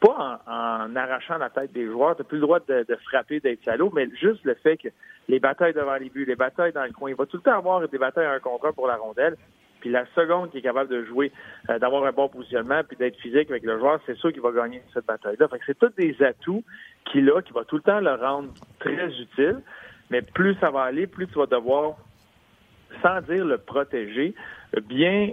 Pas en, en arrachant la tête des joueurs, t'as plus le droit de, de frapper, d'être salaud, mais juste le fait que les batailles devant les buts, les batailles dans le coin, il va tout le temps avoir des batailles un contre un pour la rondelle. Puis la seconde qui est capable de jouer, euh, d'avoir un bon positionnement, puis d'être physique avec le joueur, c'est sûr qu'il va gagner cette bataille-là. Fait que c'est tous des atouts qu'il a, qui va tout le temps le rendre très utile. Mais plus ça va aller, plus tu vas devoir, sans dire le protéger, bien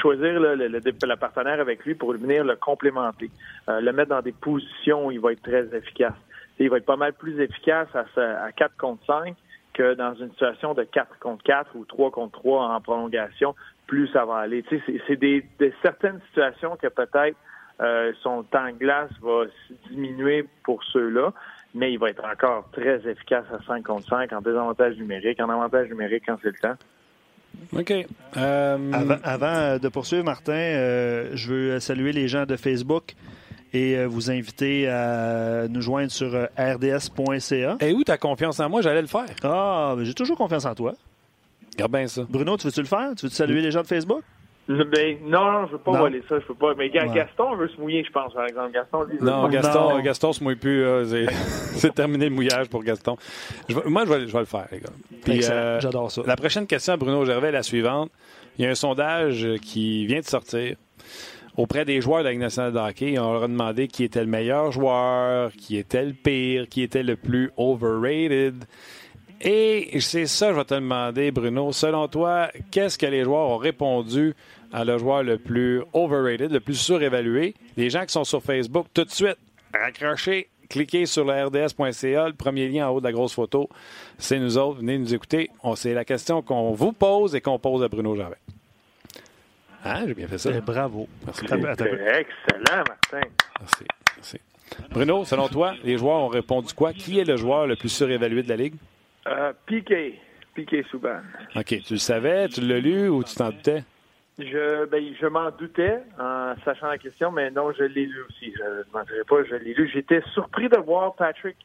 choisir le, le, le- partenaire avec lui pour venir le complémenter, euh, le mettre dans des positions où il va être très efficace. Il va être pas mal plus efficace à, à 4 contre 5 que dans une situation de 4 contre 4 ou 3 contre 3 en prolongation, plus ça va aller. Tu sais, c'est- des, des certaines situations que peut-être euh, son temps de glace va diminuer pour ceux-là, mais il va être encore très efficace à 5 contre 5 en désavantage numérique, en avantage numérique quand c'est le temps. OK. Avant, avant, de poursuivre, Martin, je veux saluer les gens de Facebook et euh, vous inviter à nous joindre sur euh, rds.ca. Et où ta confiance en moi? J'allais le faire. Ah, j'ai toujours confiance en toi. Regarde bien ça. Bruno, tu veux-tu le faire? Tu veux -tu saluer les gens de Facebook? Ben, non, non, je veux pas voler ça, je peux pas. Mais Gaston veut se mouiller, je pense, par exemple. Gaston, non, Gaston, non. Gaston se mouille plus. <laughs> c'est terminé le mouillage pour Gaston. moi, je vais, je vais, le faire, les gars. Euh, J'adore ça. La prochaine question à Bruno Gervais est la suivante. Il y a un sondage qui vient de sortir auprès des joueurs de la Ligue nationale de hockey. On leur a demandé qui était le meilleur joueur, qui était le pire, qui était le plus overrated. Et c'est ça, je vais te demander, Bruno. Selon toi, qu'est-ce que les joueurs ont répondu à le joueur le plus overrated, le plus surévalué? Les gens qui sont sur Facebook, tout de suite, raccrochez, cliquez sur le rds.ca, le premier lien en haut de la grosse photo. C'est nous autres, venez nous écouter. C'est la question qu'on vous pose et qu'on pose à Bruno Javet. Ah, j'ai bien fait ça. Eh, bravo. Merci. Excellent, Martin. Merci. Merci. Bruno, selon toi, les joueurs ont répondu quoi? Qui est le joueur le plus surévalué de la Ligue? Euh, Piqué. Piqué Souban. OK. Tu le savais? Tu l'as lu ou tu t'en doutais? Je, ben, je m'en doutais en sachant la question, mais non, je l'ai lu aussi. Je ne mentirais pas, je l'ai lu. J'étais surpris de voir Patrick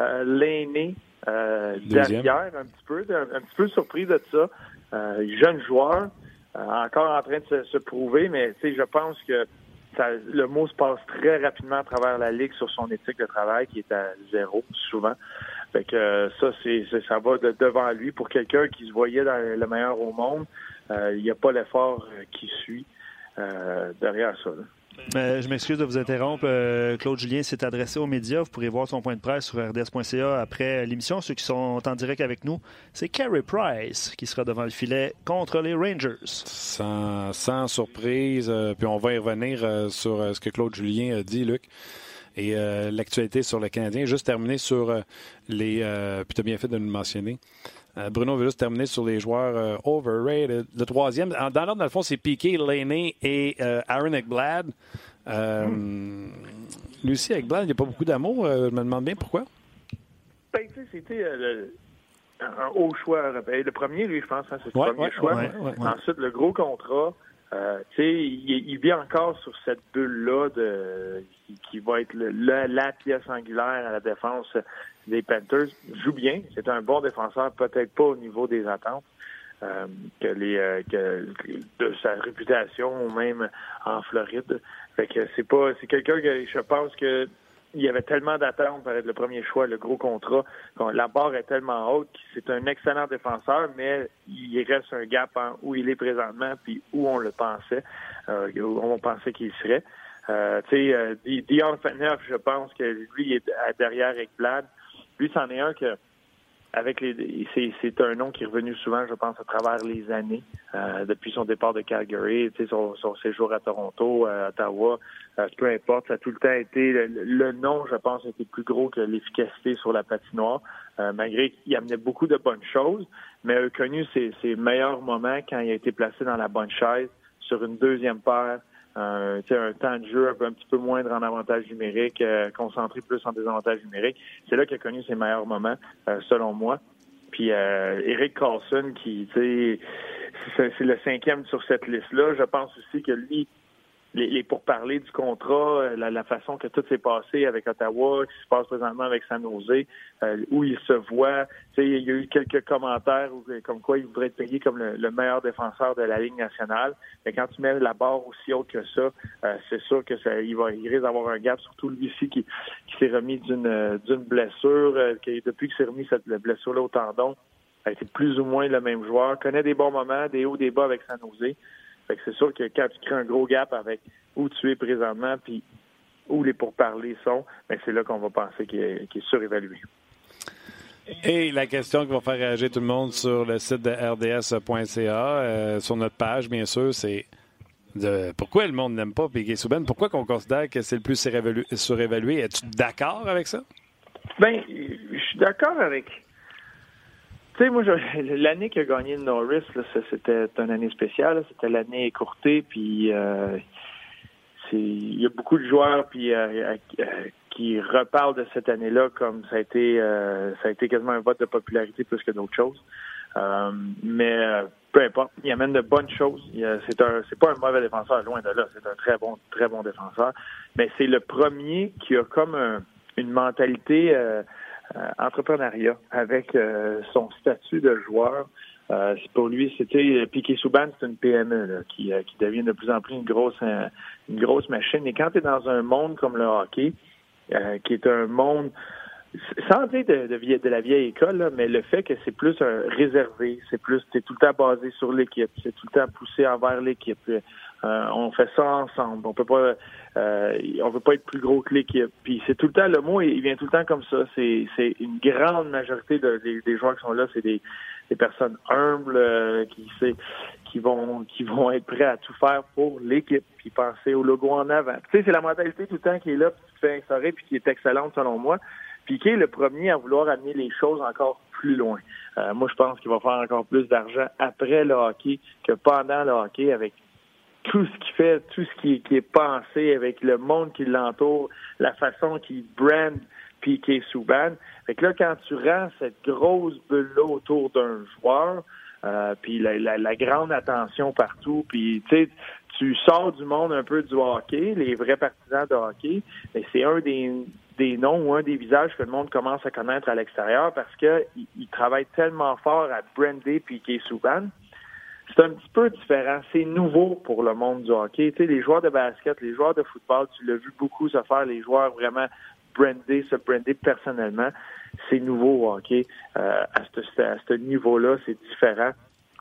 euh, Laney euh, derrière, un petit peu, un, petit peu surpris de ça. Euh, jeune joueur. Euh, encore en train de se, prouver, mais je pense que le mot se passe très rapidement à travers la ligue sur son éthique de travail qui est à zéro souvent. Fait que euh, ça, c'est ça va de devant lui pour quelqu'un qui se voyait dans le meilleur au monde. Euh, il n'y a pas l'effort qui suit derrière ça. je m'excuse de vous interrompre. Euh, Claude Julien s'est adressé aux médias. Vous pourrez voir son point de presse sur rds.ca après l'émission. Ceux qui sont en direct avec nous, c'est Carey Price qui sera devant le filet contre les Rangers. Sans, surprise. Euh, puis on va y revenir euh, sur ce que Claude Julien a dit, Luc. Et l'actualité sur le Canadien. Juste terminer sur les. puis tu as bien fait de nous mentionner. Bruno veut juste terminer sur les joueurs overrated. Le troisième, dans l'ordre, dans le fond, c'est Piqué, Laney et Aaron Ekblad. Euh, Lucie, avec Blanc, il n'y a pas beaucoup d'amour. Euh, je me demande bien pourquoi. Ben, c'était euh, un haut choix. Le premier, lui, je pense, hein, c'est le premier choix. Ensuite, le gros contrat. Tu sais, il, vit encore sur cette bulle-là de qui, va être la pièce angulaire à la défense des Panthers. Il joue bien. C'est un bon défenseur, peut-être pas au niveau des attentes. que les que de sa réputation même en Floride. Fait que c'est pas c'est quelqu'un que je pense que il y avait tellement d'attentes pour être le premier choix, le gros contrat. La barre est tellement haute c'est un excellent défenseur, mais il reste un gap en où il est présentement puis où on le pensait, euh, où on pensait qu'il serait. Euh, tu sais, euh, Dion Faneuf, je pense que lui est derrière avec Vlad. Lui, c'en est un que avec les, c'est, un nom qui est revenu souvent, je pense, à travers les années, euh, depuis son départ de Calgary, son, son séjour à Toronto, à Ottawa, euh, peu importe, ça a tout le temps été le, nom, je pense, était plus gros que l'efficacité sur la patinoire, euh, malgré qu'il amenait beaucoup de bonnes choses, mais a connu ses, ses meilleurs moments quand il a été placé dans la bonne chaise sur une deuxième paire, un, un temps de jeu un, peu, un petit peu moindre en avantage numérique, euh, concentré plus en désavantage numérique. C'est là qu'il a connu ses meilleurs moments, euh, selon moi. Puis euh, Eric Carlson, qui, tu c'est le cinquième sur cette liste-là. Je pense aussi que lui, les, les pourparlers du contrat, euh, la, façon que tout s'est passé avec Ottawa, qui se passe présentement avec San Jose, euh, où il se voit. Il y a eu quelques commentaires où, comme quoi il voudrait être payé comme le, meilleur défenseur de la Ligue nationale. Mais quand tu mets la barre aussi haute que ça, euh, c'est sûr que ça, il va il risque d'avoir un gap, surtout lui ci qui, qui s'est remis d'une d'une blessure, qui, depuis qu'il s'est remis cette blessure-là au tendon, a été plus ou moins le même joueur, connaît des bons moments, des hauts, des bas avec San Jose c'est sûr que quand tu crées un gros gap avec où tu es présentement puis où les pourparlers sont, ben, c'est là qu'on va penser qu'il est, surévalué. Et la question qui va faire réagir tout le monde sur le site de rds.ca, euh, sur notre page, bien sûr, c'est de pourquoi le monde n'aime pas Piquet Souben? Pourquoi qu'on considère que c'est le plus surévalué? Es-tu d'accord avec ça? Bien, je suis d'accord avec tu sais, moi, <laughs> l'année qui a gagné le Norris, c'était une année spéciale. C'était l'année écourtée, puis euh, il y a beaucoup de joueurs puis euh, euh, qui reparlent de cette année-là comme ça a été ça a été quasiment un vote de popularité plus que d'autres choses. mais peu importe. Il amène de bonnes choses. C'est un, c'est pas un mauvais défenseur, loin de là. C'est un très bon, très bon défenseur. Mais c'est le premier qui a comme une mentalité euh, euh, entrepreneuriat avec euh, son statut de joueur. Euh, pour lui, c'était Piquet Souban, c'est une PME qui, qui devient de plus en plus une grosse, une grosse machine. Et quand tu es dans un monde comme le hockey, qui est un monde sans dire de, de, la vieille école, mais le fait que c'est plus réservé, c'est plus, c'est tout le temps basé sur l'équipe, c'est tout le temps poussé envers l'équipe. Euh, on fait ça ensemble. On peut pas, euh, on veut pas être plus gros que l'équipe. Puis c'est tout le temps le mot, il vient tout le temps comme ça. C'est, c'est une grande majorité des, joueurs qui sont là, c'est des, des personnes humbles euh, qui, qui vont, qui vont être prêts à tout faire pour l'équipe, puis penser au logo en avant. Tu sais, c'est la mentalité tout le temps qui est là, puis qui fait instaurer, puis qui est excellente selon moi. Piqué est le premier à vouloir amener les choses encore plus loin. Euh, moi, je pense qu'il va faire encore plus d'argent après le hockey que pendant le hockey avec tout ce qu'il fait, tout ce qui, est pensé, avec le monde qui l'entoure, la façon qu'il brand Piqué Souban. Fait que là, quand tu rends cette grosse bulle-là autour d'un joueur, euh, puis la, grande attention partout, puis tu tu sors du monde un peu du hockey, les vrais partisans de hockey, mais c'est un des des noms ou un des visages que le monde commence à connaître à l'extérieur parce qu'ils il travaillent tellement fort à brander Piqué Souban. C'est un petit peu différent. C'est nouveau pour le monde du hockey. Tu sais, les joueurs de basket, les joueurs de football, tu l'as vu beaucoup se faire, les joueurs vraiment brander, se brander personnellement. C'est nouveau au hockey. Euh, à ce, à ce niveau-là, c'est différent.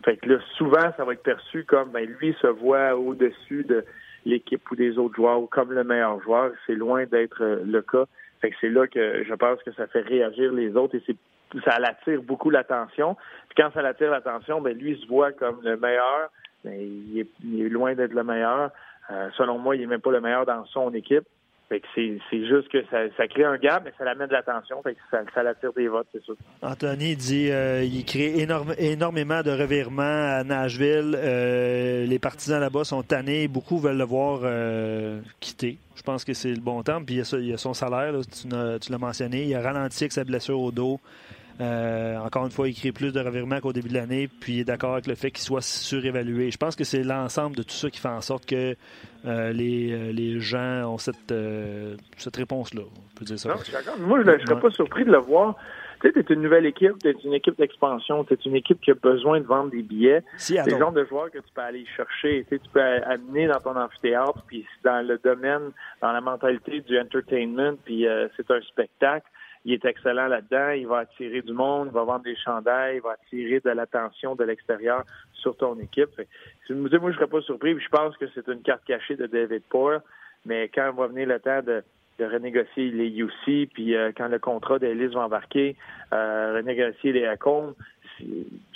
Fait que là, souvent, ça va être perçu comme ben, lui se voit au-dessus de l'équipe ou des autres joueurs ou comme le meilleur joueur. C'est loin d'être euh, le cas. Fait que c'est là que je pense que ça fait réagir les autres et c'est ça l'attire beaucoup l'attention. Puis quand ça l'attire l'attention, ben lui il se voit comme le meilleur, mais il est, loin d'être le meilleur. Euh, selon moi, il n'est même pas le meilleur dans son équipe. Que c'est, juste que ça, crée un gap, mais ça l'amène de l'attention. Fait que ça, ça l'attire des votes, c'est sûr. Anthony dit euh, il crée énormément de revirements à Nashville. Euh, les partisans là-bas sont tannés. Beaucoup veulent le voir euh, quitter. Je pense que c'est le bon temps. Puis il y a, son salaire, tu, l'as mentionné. Il a ralenti avec sa blessure au dos. Euh, encore une fois, il crée plus de revirements qu'au début de l'année, puis il est d'accord avec le fait qu'il soit surévalué. Je pense que c'est l'ensemble de tout ça qui fait en sorte que euh, les, euh, les, gens ont cette, cette réponse-là. On peut dire ça. Non, je Moi, je ne serais pas surpris de le voir. Tu sais, tu es une nouvelle équipe, tu es une équipe d'expansion, tu es une équipe qui a besoin de vendre des billets. C'est le genre de joueurs que tu peux aller chercher. Tu, sais, tu peux amener dans ton amphithéâtre, puis dans le domaine, dans la mentalité du entertainment, puis c'est un spectacle il est excellent là-dedans. Il va attirer du monde, il va vendre des chandails, il va attirer de l'attention de l'extérieur sur ton équipe. moi, je ne serais pas surpris. Je pense que c'est une carte cachée de David Poore. Mais quand va venir le temps de, renégocier les UC, puis euh, quand le contrat d'Ellis va embarquer, euh, renégocier les Acom,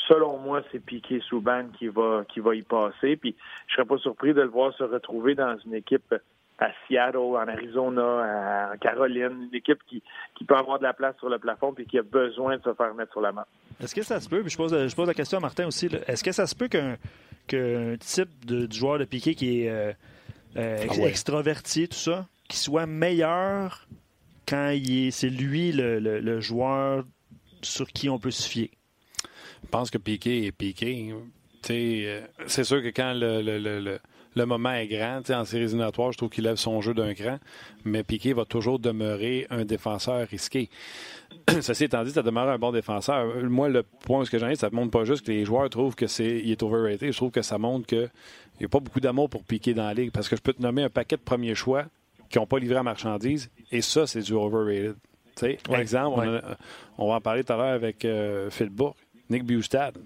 selon moi, c'est Piqué Souban qui va qui va y passer. Puis je serais pas surpris de le voir se retrouver dans une équipe à Seattle, en Arizona, en Caroline, une équipe qui, qui peut avoir de la place sur le plafond et qui a besoin de se faire mettre sur la main. Est-ce que ça se peut, je pose, je pose la question à Martin aussi, est-ce que ça se peut qu'un type de, joueur de piqué qui est euh, euh, ah extraverti, tout ça, qui soit meilleur quand c'est lui le, joueur sur qui on peut se fier? Je pense que Piqué est Piqué. Euh, c'est sûr que quand le le moment est grand. en séries éliminatoires, je trouve qu'il lève son jeu d'un cran, mais Piquet va toujours demeurer un défenseur risqué. <clears throat> Ceci étant dit, ça demeure un bon défenseur. Moi, le point que j'en ai, ça ne montre pas juste que les joueurs trouvent que c'est il est overrated. Je trouve que ça montre qu'il n'y a pas beaucoup d'amour pour Piquet dans la ligue parce que je peux te nommer un paquet de premiers choix qui n'ont pas livré à marchandise et ça, c'est du overrated. Par exemple, on, va en parler tout à l'heure avec euh, Phil Bourque. Nick Bustad,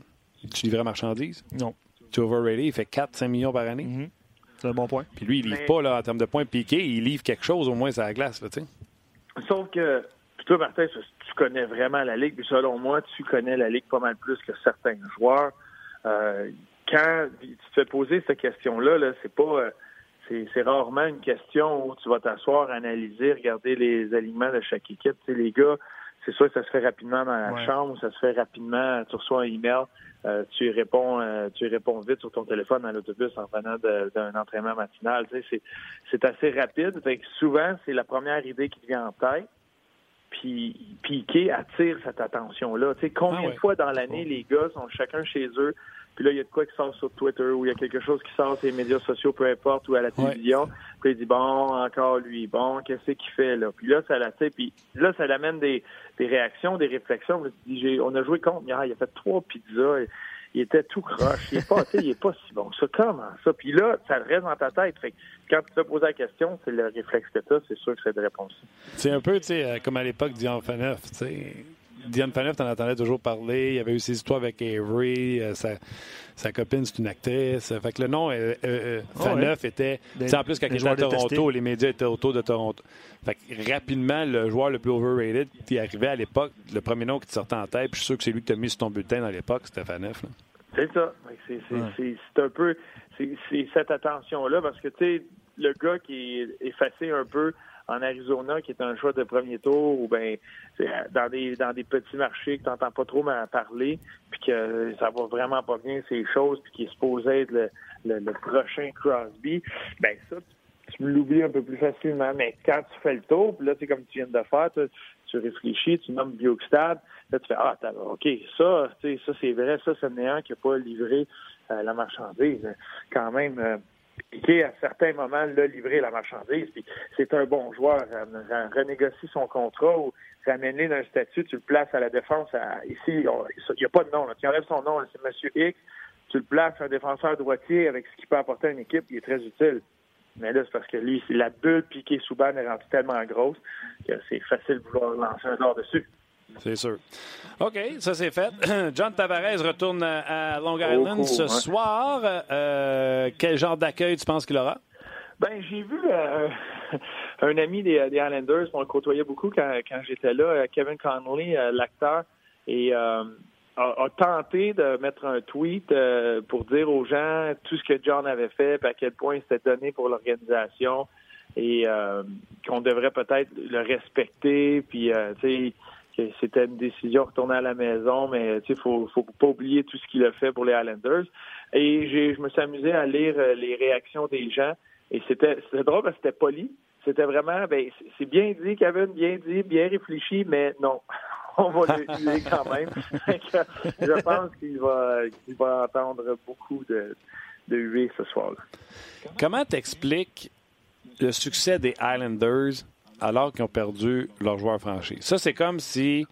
tu livrais à marchandise? Non tu overrated, il fait 4-5 millions par année. Mhm. C'est un bon point. Puis lui, il livre pas là, en termes de points piqués, il livre quelque chose au moins sur la glace. Là, Sauf que, toi, Martin, tu connais vraiment la Ligue, puis selon moi, tu connais la Ligue pas mal plus que certains joueurs. Euh, quand tu te fais poser cette question-là, -là, c'est pas. Euh, c'est rarement une question où tu vas t'asseoir, analyser, regarder les aliments de chaque équipe. Tu sais, les gars, c'est sûr que ça se fait rapidement dans la chambre, ça se fait rapidement, tu reçois un email, euh, tu réponds euh, tu réponds vite sur ton téléphone dans l'autobus en venant d'un entraînement matinal. Tu sais, c'est assez rapide. Fait que souvent, c'est la première idée qui te vient en tête. puis Piqué attire cette attention-là. Tu sais, combien Ah de fois dans l'année les gars sont chacun chez eux, puis là, il y a de quoi qui sort sur Twitter ou il y a quelque chose qui sort sur les médias sociaux, peu importe, ou à la télévision. Puis il dit, bon, encore lui, bon, qu'est-ce qu'il fait là? Puis là, ça la, puis là, ça l'amène des, des réactions, des réflexions. On a joué contre il a fait trois pizzas. Et, il était tout croche. Il est pas, il est pas si bon. Ça, comment ça? Puis là, ça reste dans ta tête. Fait que quand tu te poses la question, c'est le réflexe que tu as, c'est sûr que c'est de réponse. C'est un peu, tu sais, euh, comme à l'époque Dion Phaneuf, tu sais. Diane Phaneuf, t'en entendais toujours parler. Il y avait eu ses histoires avec Avery. Euh, sa, sa, copine, c'est une actrice. Fait que le nom euh, euh, oh, ouais. était... Des, en plus, quand il était à Toronto, détestés. les médias étaient autour de Toronto. Fait que rapidement, le joueur le plus overrated qui arrivait à l'époque, le premier nom qui te sortait en tête, puis je suis sûr que c'est lui qui t'a mis sur ton bulletin dans l'époque, c'était Phaneuf. Là. C'est ça. C'est ouais. un peu... C'est cette attention-là, parce que, tu sais, le gars qui est effacé un peu en Arizona, qui est un choix de premier tour, ou ben dans des dans des petits marchés que tu n'entends pas trop parler, puis que ça va vraiment pas bien ces choses, puis qui est supposé être le, le, le prochain Crosby, ben ça, tu, l'oublies un peu plus facilement. Mais quand tu fais le tour, puis là, c'est comme tu viens de faire, tu, tu réfléchis, tu nommes Bjorkstad, là, tu fais Ah, OK, ça, ça c'est vrai, ça, c'est néant qui n'a pas livré euh, la marchandise. Quand même, euh, Piqué, à certains moments, l'a livré la marchandise. Puis c'est un bon joueur. Renégocie son contrat ou ramène-le d'un statut, tu le places à la défense. À, ici, il n'y a pas de nom. Là. Tu enlèves son nom, c'est Monsieur X. Tu le places un défenseur droitier avec ce qu'il peut apporter à une équipe, il est très utile. Mais là, c'est parce que lui, la bulle piquée sous ban est rendue tellement grosse que c'est facile de vouloir lancer un dard dessus. C'est sûr. OK, ça c'est fait. <clears throat> John Tavares retourne à Long Island ce soir. Euh, quel genre d'accueil tu penses qu'il aura? Ben, j'ai vu euh, <laughs> un ami des, des Islanders, on le côtoyait beaucoup quand, quand j'étais là, Kevin Connolly, euh, l'acteur, et euh, a, a, tenté de mettre un tweet euh, pour dire aux gens tout ce que John avait fait, à quel point c'était donné pour l'organisation, et euh, qu'on devrait peut-être le respecter, puis tu sais c'était une décision retourner à la maison, mais tu sais, faut, faut pas oublier tout ce qu'il a fait pour les Islanders. Et je me suis amusé à lire les réactions des gens, et c'était, drôle parce que c'était poli. C'était vraiment, ben, c'est bien dit, Kevin, bien dit, bien réfléchi, mais non. <laughs> On va l'utiliser quand même. <laughs> je pense qu'il va, va entendre beaucoup de, de huées ce soir-là. Comment t'expliques le succès des Islanders alors qu'ils ont perdu leur joueur franchi. Ça, c'est comme si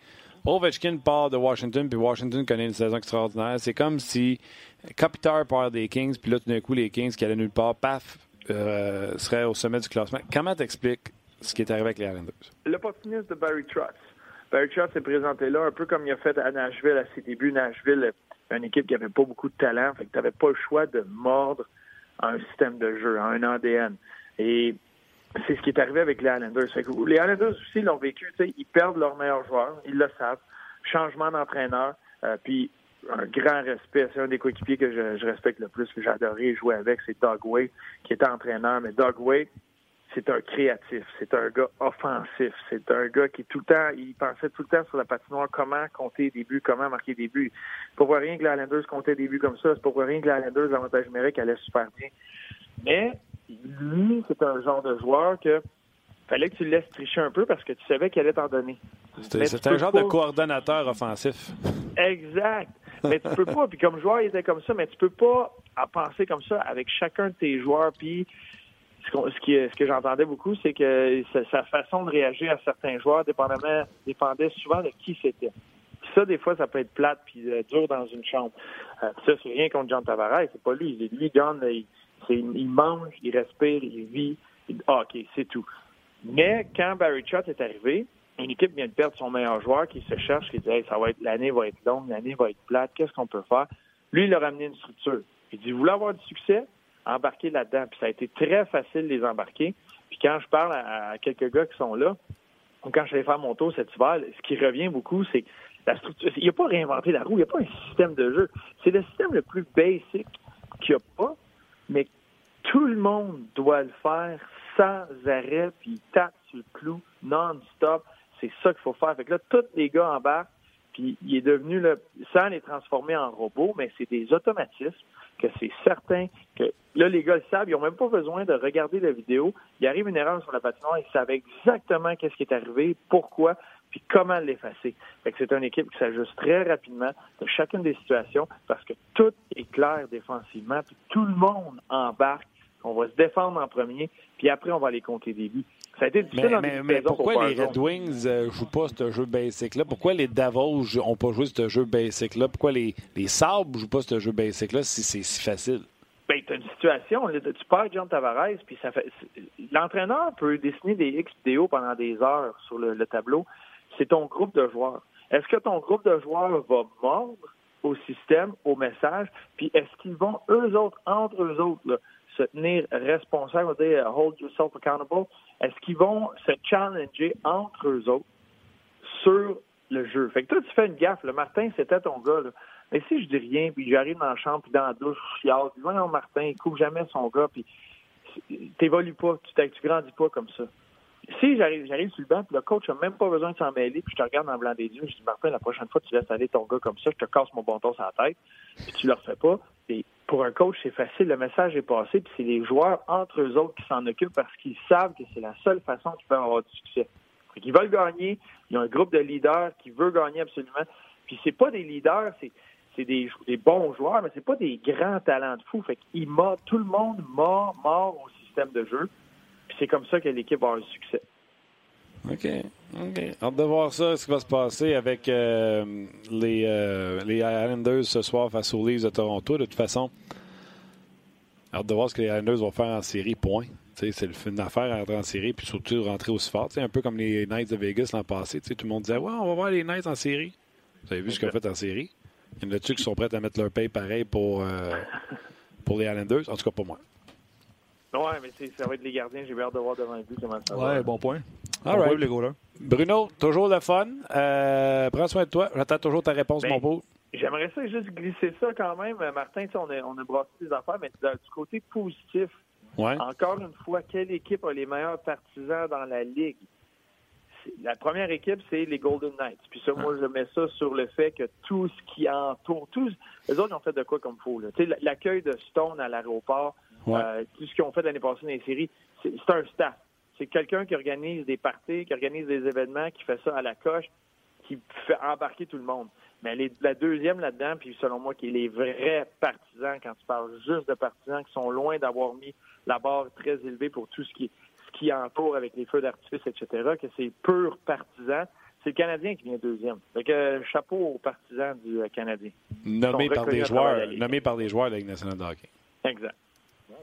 Ovechkin part de Washington, puis Washington connaît une saison extraordinaire. C'est comme si Kopitar part des Kings, puis là, tout d'un coup, les Kings qui allaient nulle part, paf, euh, seraient au sommet du classement. Comment t'expliques ce qui est arrivé avec les Islanders? L'opportuniste de Barry Trotz. Barry Trotz s'est présenté là un peu comme il a fait à Nashville à ses débuts. Nashville, une équipe qui n'avait pas beaucoup de talent, fait que tu n'avais pas le choix de mordre un système de jeu, un ADN. Et c'est ce qui est arrivé avec les Islanders. les Islanders aussi l'ont vécu. Ils perdent leur meilleur joueur, ils le savent. Changement d'entraîneur, euh, puis un grand respect. C'est un des coéquipiers que je, je, respecte le plus, que j'ai adoré jouer avec, c'est Doug Wade, qui était entraîneur. Mais Doug Wade, c'est un créatif, c'est un gars offensif, c'est un gars qui tout le temps, il pensait tout le temps sur la patinoire comment compter des buts, comment marquer des buts. Pour rien que les Islanders comptaient des buts comme ça, c'est pour rien que les Islanders, l'avantage numérique, allait super bien. Mais lui, c'est un genre de joueur que fallait que tu le laisses tricher un peu parce que tu savais qu'il allait t'en donner. C'est un genre pas... de coordonnateur offensif. Exact. Mais tu peux pas. Puis comme joueur, il était comme ça, mais tu peux pas penser comme ça avec chacun de tes joueurs. Puis ce, qui, ce que j'entendais beaucoup, c'est que sa façon de réagir à certains joueurs dépendamment, dépendait souvent de qui c'était. Ça, des fois, ça peut être plate puis euh, dur dans une chambre. Euh, ça, c'est rien contre John Tavares, c'est pas lui. Lui, John, il, il mange, il respire, il vit. Il, ah, OK, c'est tout. Mais quand Barry Trotz est arrivé, une équipe vient de perdre son meilleur joueur qui se cherche, qui dit hey, ça va être l'année va être longue, l'année va être plate, qu'est-ce qu'on peut faire? Lui, il a ramené une structure. Il dit Vous voulez avoir du succès? Embarquez là-dedans. Puis ça a été très facile de les embarquer. Puis quand je parle à, quelques gars qui sont là, ou quand je vais faire mon tour cet hiver, ce qui revient beaucoup, c'est la structure. Il n'a pas réinventé la roue, il n'y a pas un système de jeu. C'est le système le plus basic qu'il n'y a pas, mais tout le monde doit le faire sans arrêt, puis tape sur le clou non-stop. C'est ça qu'il faut faire. Fait que là, tous les gars embarquent, puis il est devenu, là, sans les transformer en robots, mais c'est des automatismes que c'est certain que là, les gars le savent, ils n'ont même pas besoin de regarder la vidéo. Il arrive une erreur sur la patinoire, ils savent exactement qu'est-ce qui est arrivé, pourquoi, puis comment l'effacer. c'est une équipe qui s'ajuste très rapidement de chacune des situations parce que tout est clair défensivement, puis tout le monde embarque. On va se défendre en premier, puis après, on va aller compter des buts. Ça a été difficile mais, mais, pourquoi les Red Wings ne euh, jouent pas ce jeu basic-là? Pourquoi les Davos n'ont pas joué ce jeu basic-là? Pourquoi les, les Sabres ne jouent pas ce jeu basic-là si c'est si facile? Ben, tu as une situation, tu perds John Tavares, puis ça fait. L'entraîneur peut dessiner des X vidéos pendant des heures sur le, tableau. C'est ton groupe de joueurs. Est-ce que ton groupe de joueurs va mordre au système, au message, puis est-ce qu'ils vont, eux autres, entre eux autres, se tenir responsables, dire hold yourself accountable? Est-ce qu'ils vont se challenger entre eux autres sur le jeu? Fait que toi, tu fais une gaffe. Le Martin, c'était ton gars. Là. Mais si je dis rien, puis j'arrive dans la chambre, puis dans la douche, je chiale, puis non, Martin, il couvre jamais son gars, puis t'évolues pas, tu, tu grandis pas comme ça. Si j'arrive, j'arrive sur le banc, puis le coach n'a même pas besoin de s'en mêler, puis je te regarde le blanc des yeux, je dis Martin, la prochaine fois, tu laisses aller ton gars comme ça, je te casse mon bon ton sur la tête, puis tu le refais pas. Et pour un coach, c'est facile, le message est passé, puis c'est les joueurs entre eux autres qui s'en occupent parce qu'ils savent que c'est la seule façon qu'ils peuvent avoir du succès. Ils veulent gagner, il y a un groupe de leaders qui veut gagner absolument. Puis c'est pas des leaders, c'est c'est des, bons joueurs, mais c'est pas des grands talents de fou. Fait qu'il tout le monde mord, mort au système de jeu. Puis c'est comme ça que l'équipe va avoir un succès. OK. OK. Hâte de voir ça, ce qui va se passer avec euh, les, euh, les Islanders ce soir face aux Leafs de Toronto. De toute façon, hâte de voir ce que les Islanders vont faire en série, point. C'est le fin d'affaire à rentrer en série, puis surtout rentrer aussi fort. un peu comme les Knights de Vegas l'an passé. Tout le monde disait Ouais, on va voir les Knights en série. Vous avez vu ce qu'ils ont fait en série? Il y en a-tu qui sont prêts à mettre leur paye pareil pour, euh, pour les Islanders? En tout cas, pas moi. Oui, mais ça va être les gardiens. J'ai hâte de voir devant le but comment ça va. Oui, bon point. All right. les Bruno, toujours le fun. Euh, prends soin de toi. J'attends toujours ta réponse, ben, mon beau. J'aimerais ça juste glisser ça quand même. Martin, on a, on a brassé des affaires, mais du côté positif, ouais. encore une fois, quelle équipe a les meilleurs partisans dans la Ligue? la première équipe, c'est les Golden Knights. Puis ça, moi, je mets ça sur le fait que tout ce qui entoure, tous les autres ont fait de quoi comme faux. L'accueil de Stone à l'aéroport, euh, tout ce qu'ils ont fait l'année passée dans les séries, c'est un staff. C'est quelqu'un qui organise des parties, qui organise des événements, qui fait ça à la coche, qui fait embarquer tout le monde. Mais la deuxième là-dedans, puis selon moi, qui est les vrais partisans, quand tu parles juste de partisans qui sont loin d'avoir mis la barre très élevée pour tout ce qui est qui entoure avec les feux d'artifice, etc., que c'est pur partisan. C'est le Canadien qui vient deuxième. Donc, chapeau aux partisans du euh, Canadien. Nommé par, des joueurs, nommé par des joueurs de la Ligue nationale de hockey. Exact.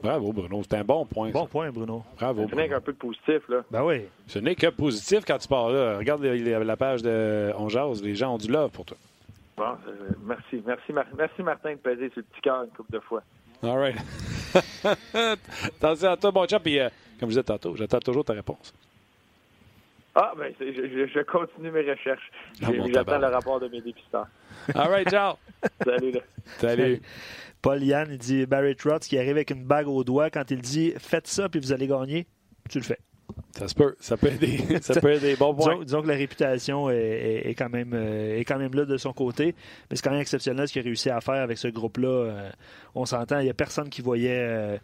Bravo, Bruno. C'est un bon point. Bon point, Bruno. Bravo. Ce n'est qu'un peu de positif, là. Ben oui. Ce n'est que positif quand tu pars là. Regarde la page de On Jase. Les gens ont du love pour toi. Bon, euh, merci. Merci, merci, Martin, de peser sur le petit cœur une couple de fois. All right. <laughs> Attention à toi, bon chat. Puis, euh, comme je disais tantôt, j'attends toujours ta réponse. Ah, ben, je, je, continue mes recherches. Ah, j'attends le rapport de mes dépisteurs. <laughs> All right, ciao. Salut. Là. Salut. Paul Yann, il dit Barry Trotz qui arrive avec une bague au doigt. Quand il dit faites ça puis vous allez gagner, tu le fais. Ça se peut. Ça peut aider. <laughs> Ça peut aider. Bon point. Disons, que la réputation est, quand même, euh, est quand même là de son côté. Mais c'est quand même exceptionnel ce qu'il a réussi à faire avec ce groupe-là. Euh, on s'entend, il n'y a personne qui voyait. Euh,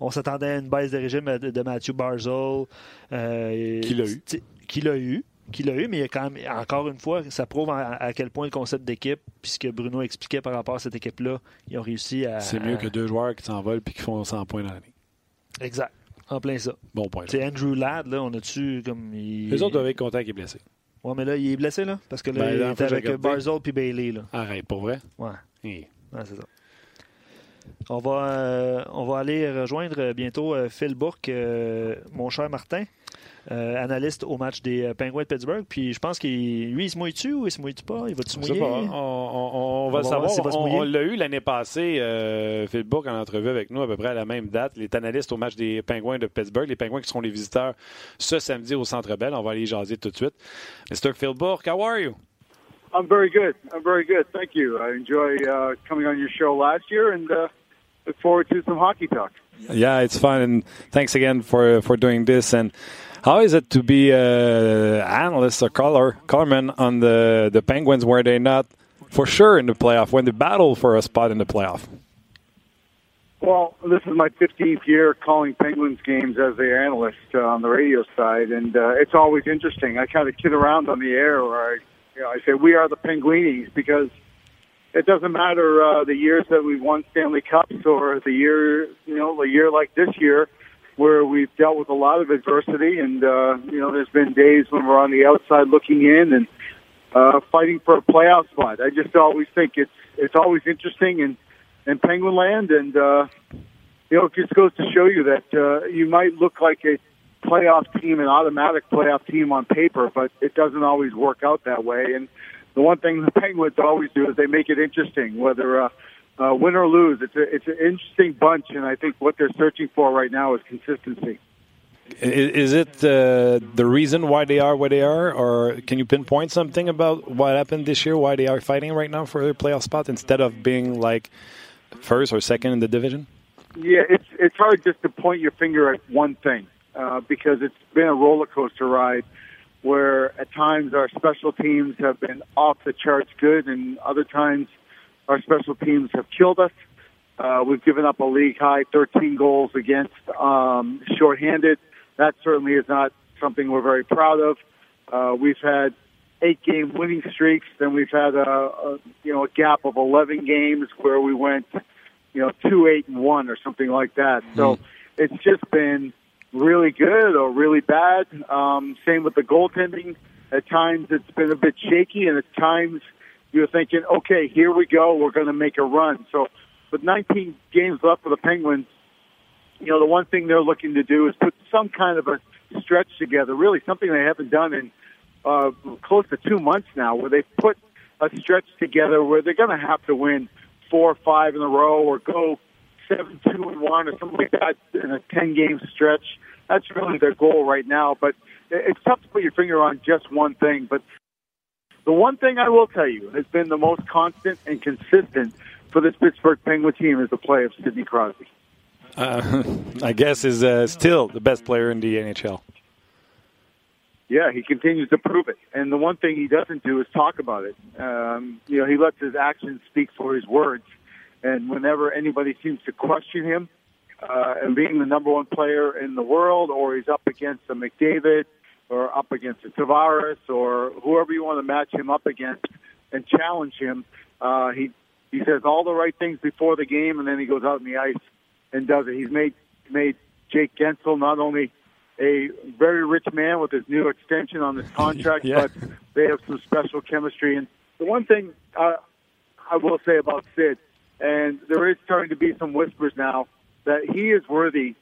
on s'attendait à une baisse de régime de Matthew Barzell. qui l'a eu. Qui l'a eu qui l'a eu, mais il y a quand même, encore une fois, ça prouve à, quel point le concept d'équipe, puisque Bruno expliquait par rapport à cette équipe-là, ils ont réussi à. C'est mieux que deux joueurs qui s'envolent et qui font 100 points dans l'année. Exact. En plein ça. Bon point. C'est Andrew Ladd, là, on a-tu comme. Il... Les autres doivent être contents qu'il est blessé. Ouais, mais là, il est blessé, là. Parce que là, ben, il est avec Barzell puis Bailey, là. Arrête, pour vrai? Ouais. Ouais, c'est ça. On va, euh, on va aller rejoindre bientôt euh, Phil Bourque, euh, mon cher Martin. Euh, analyste au match des euh, Penguins de Pittsburgh. Puis je pense qu'il lui, il se mouille-tu ou il se mouille-tu pas? Il va-tu mouiller? On, va, savoir. On, l'a eu l'année passée, euh, Phil Book en entrevue avec nous à peu près à la même date. Il est analyste au match des Penguins de Pittsburgh. Les Penguins qui seront les visiteurs ce samedi au Centre Bell. On va aller jaser tout de suite. Mr. Phil Book, how are you? I'm very good. I'm very good. Thank you. I enjoyed uh, coming on your show last year and uh, look forward to some hockey talk. Yeah, it's fun, and thanks again for for doing this. And how is it to be an analyst or color colorman on the the Penguins where they're not for sure in the playoff when they battle for a spot in the playoff? Well, this is my 15th year calling Penguins games as the analyst uh, on the radio side, and uh, it's always interesting. I kind of kid around on the air where I, you know, I say we are the Penguinis because it doesn't matter uh, the years that we've won Stanley Cups or the year, you know, the year like this year where we've dealt with a lot of adversity, and uh, you know, there's been days when we're on the outside looking in and uh, fighting for a playoff spot. I just always think it's it's always interesting and in Penguin Land, and uh, you know, it just goes to show you that uh, you might look like a playoff team, an automatic playoff team on paper, but it doesn't always work out that way. And the one thing the Penguins always do is they make it interesting, whether uh, uh, win or lose. It's a, it's an interesting bunch, and I think what they're searching for right now is consistency. Is it uh, the reason why they are where they are, or can you pinpoint something about what happened this year, why they are fighting right now for their playoff spot instead of being like first or second in the division? Yeah, it's it's hard just to point your finger at one thing uh, because it's been a roller coaster ride where at times our special teams have been off the charts good, and other times our special teams have killed us. Uh, we've given up a league high 13 goals against um, shorthanded. That certainly is not something we're very proud of. Uh, we've had eight game winning streaks. Then we've had a, a you know a gap of 11 games where we went you know two eight and one or something like that. So mm-hmm. it's just been really good or really bad. Um, same with the goaltending. At times it's been a bit shaky, and at times you're thinking, okay, here we go, we're going to make a run. So with 19 games left for the Penguins, you know the one thing they're looking to do is put some kind of a stretch together. Really, something they haven't done in uh, close to two months now, where they've put a stretch together where they're going to have to win four or five in a row or go seven two and one or something like that in a ten game stretch. That's really their goal right now. But it's tough to put your finger on just one thing. But the one thing I will tell you has been the most constant and consistent for this Pittsburgh Penguin team is the play of Sidney Crosby. Uh, <laughs> I guess is uh, still the best player in the NHL yeah, he continues to prove it. And the one thing he doesn't do is talk about it. Um, you know, he lets his actions speak for his words. And whenever anybody seems to question him, uh, and being the number one player in the world, or he's up against a McDavid, or up against a Tavares, or whoever you want to match him up against and challenge him, uh, he he says all the right things before the game, and then he goes out in the ice and does it. He's made made Jake Guentzel not only a very rich man with his new extension on his contract, <laughs> yeah. but they have some special chemistry. And the one thing uh, I will say about Sid, and there is starting to be some whispers now that he is worthy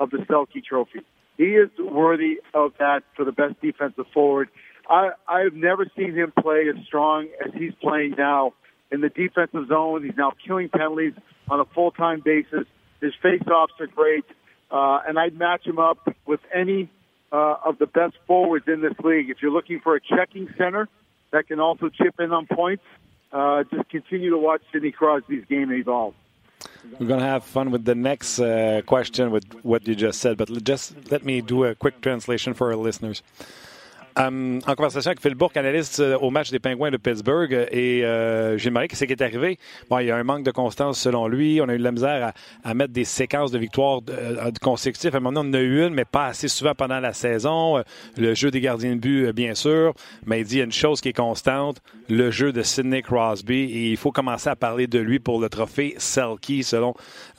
of the Selke Trophy. He is worthy of that for the best defensive forward. I, I've never seen him play as strong as he's playing now in the defensive zone. He's now killing penalties on a full-time basis. His face-offs are great. Uh, and I'd match him up with any uh, of the best forwards in this league. If you're looking for a checking center that can also chip in on points, uh, just continue to watch Sidney Crosby's game evolve. We're going to have fun with the next uh, question with what you just said, but just let me do a quick translation for our listeners. Euh, en conversation avec Phil Bourque, analyste euh, au match des Pingouins de Pittsburgh, et euh, j'ai demandé ce qui est arrivé. Bon, il y a un manque de constance selon lui. On a eu de la misère à, mettre des séquences de victoires euh, consécutives. À un moment on en a eu une, mais pas assez souvent pendant la saison. Le jeu des gardiens de but, bien sûr. Mais il dit une chose qui est constante, le jeu de Sidney Crosby. Et il faut commencer à parler de lui pour le trophée Selkie, selon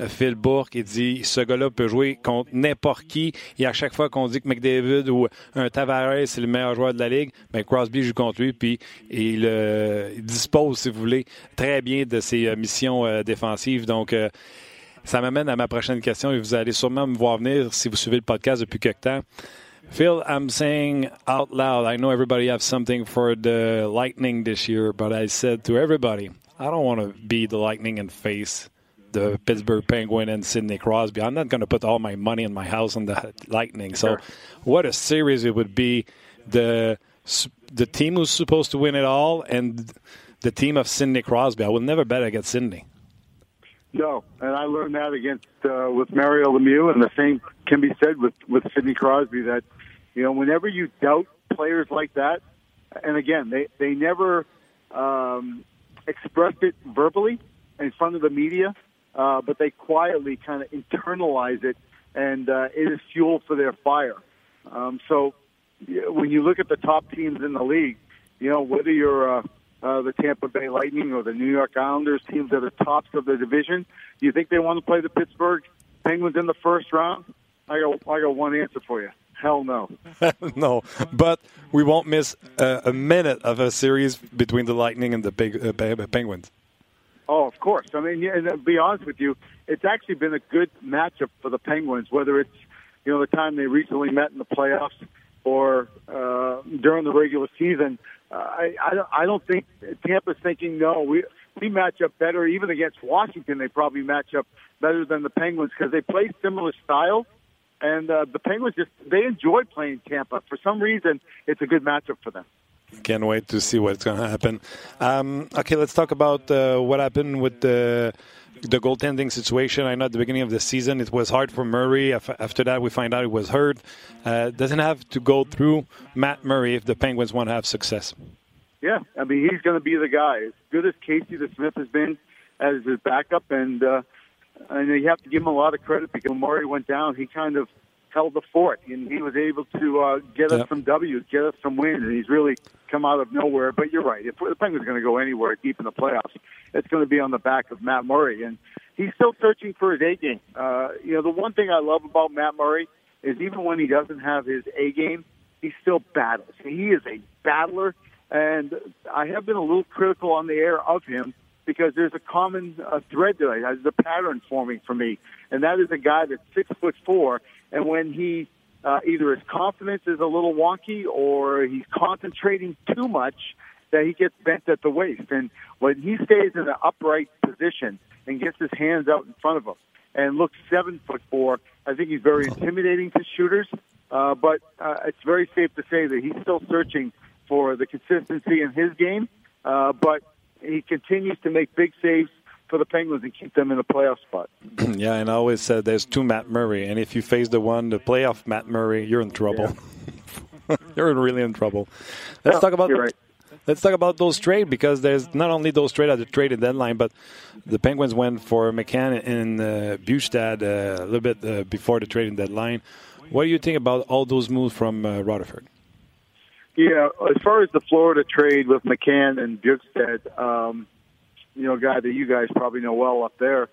Phil Bourque. Il dit ce gars-là peut jouer contre n'importe qui. Et à chaque fois qu'on dit que McDavid ou un Tavares, c'est le meilleur joueur de la Ligue, ben Crosby joue contre lui, puis il, euh, dispose, si vous voulez, très bien de ses euh, missions euh, défensives. Donc, ça m'amène à ma prochaine question et vous allez sûrement me voir venir si vous suivez le podcast depuis quelque temps. Phil, I'm saying out loud, I know everybody has something for the Lightning this year, but I said to everybody, I don't want to be the Lightning and face the Pittsburgh Penguin and Sidney Crosby. I'm not going to put all my money in my house on the Lightning. So, what a series it would be the the team who's supposed to win it all and the team of Sidney Crosby. I will never bet against Sidney. No, and I learned that against uh, with Mario Lemieux, and the same can be said with with Sidney Crosby. That you know, whenever you doubt players like that, and again, they they never um, expressed it verbally in front of the media, uh, but they quietly kind of internalize it, and uh, it is fuel for their fire. Um, so when you look at the top teams in the league, you know whether you're uh, uh, the Tampa Bay Lightning or the New York Islanders, teams that are tops of the division, do you think they want to play the Pittsburgh Penguins in the first round? I got I got one answer for you. Hell no. <laughs> no, but we won't miss a, a, minute of a series between the Lightning and the big, uh, Penguins. Oh, of course. I mean, and to be honest with you, it's actually been a good matchup for the Penguins. Whether it's you know the time they recently met in the playoffs or uh, during the regular season, uh, I I don't, I don't think Tampa's thinking no. We we match up better even against Washington. They probably match up better than the Penguins because they play similar style and uh, the Penguins just they enjoy playing Tampa. For some reason, it's a good matchup for them. Can't wait to see what's going to happen. Um, okay, let's talk about uh, what happened with the the goaltending situation. I know at the beginning of the season it was hard for Murray. After that, we find out he was hurt. Uh, doesn't have to go through Matt Murray if the Penguins want to have success. Yeah, I mean he's going to be the guy. As good as Casey the Smith has been as his backup, and uh, and you have to give him a lot of credit because when Murray went down, he kind of held the fort, and he was able to uh, get us some W's, get us some wins, and he's really come out of nowhere. But you're right. If the Penguins are going to go anywhere deep in the playoffs, it's going to be on the back of Matt Murray, and he's still searching for his A game. Uh, you know, the one thing I love about Matt Murray is even when he doesn't have his A game, he still battles. He is a battler, and I have been a little critical on the air of him because there's a common uh, thread there. There's a pattern forming for me, and that is a guy that's six foot four, and when he uh, either his confidence is a little wonky or he's concentrating too much, that he gets bent at the waist. And when he stays in an upright position and gets his hands out in front of him and looks seven foot four, I think he's very intimidating to shooters. Uh, but uh, it's very safe to say that he's still searching for the consistency in his game. Uh, but he continues to make big saves for the Penguins and keep them in a playoff spot. <clears throat> yeah, and I always said there's two Matt Murray, and if you face the one, the playoff Matt Murray, you're in trouble. Yeah. <laughs> you're really in trouble. Let's no, talk about. Right. Let's talk about those trade because there's not only those trade at the trade deadline, but the Penguins went for McCann and uh, uh, a little bit uh, before the trading deadline. What do you think about all those moves from uh, Rutherford? Yeah, as far as the Florida trade with McCann and Bjugstad, um, you know, guy that you guys probably know well up there,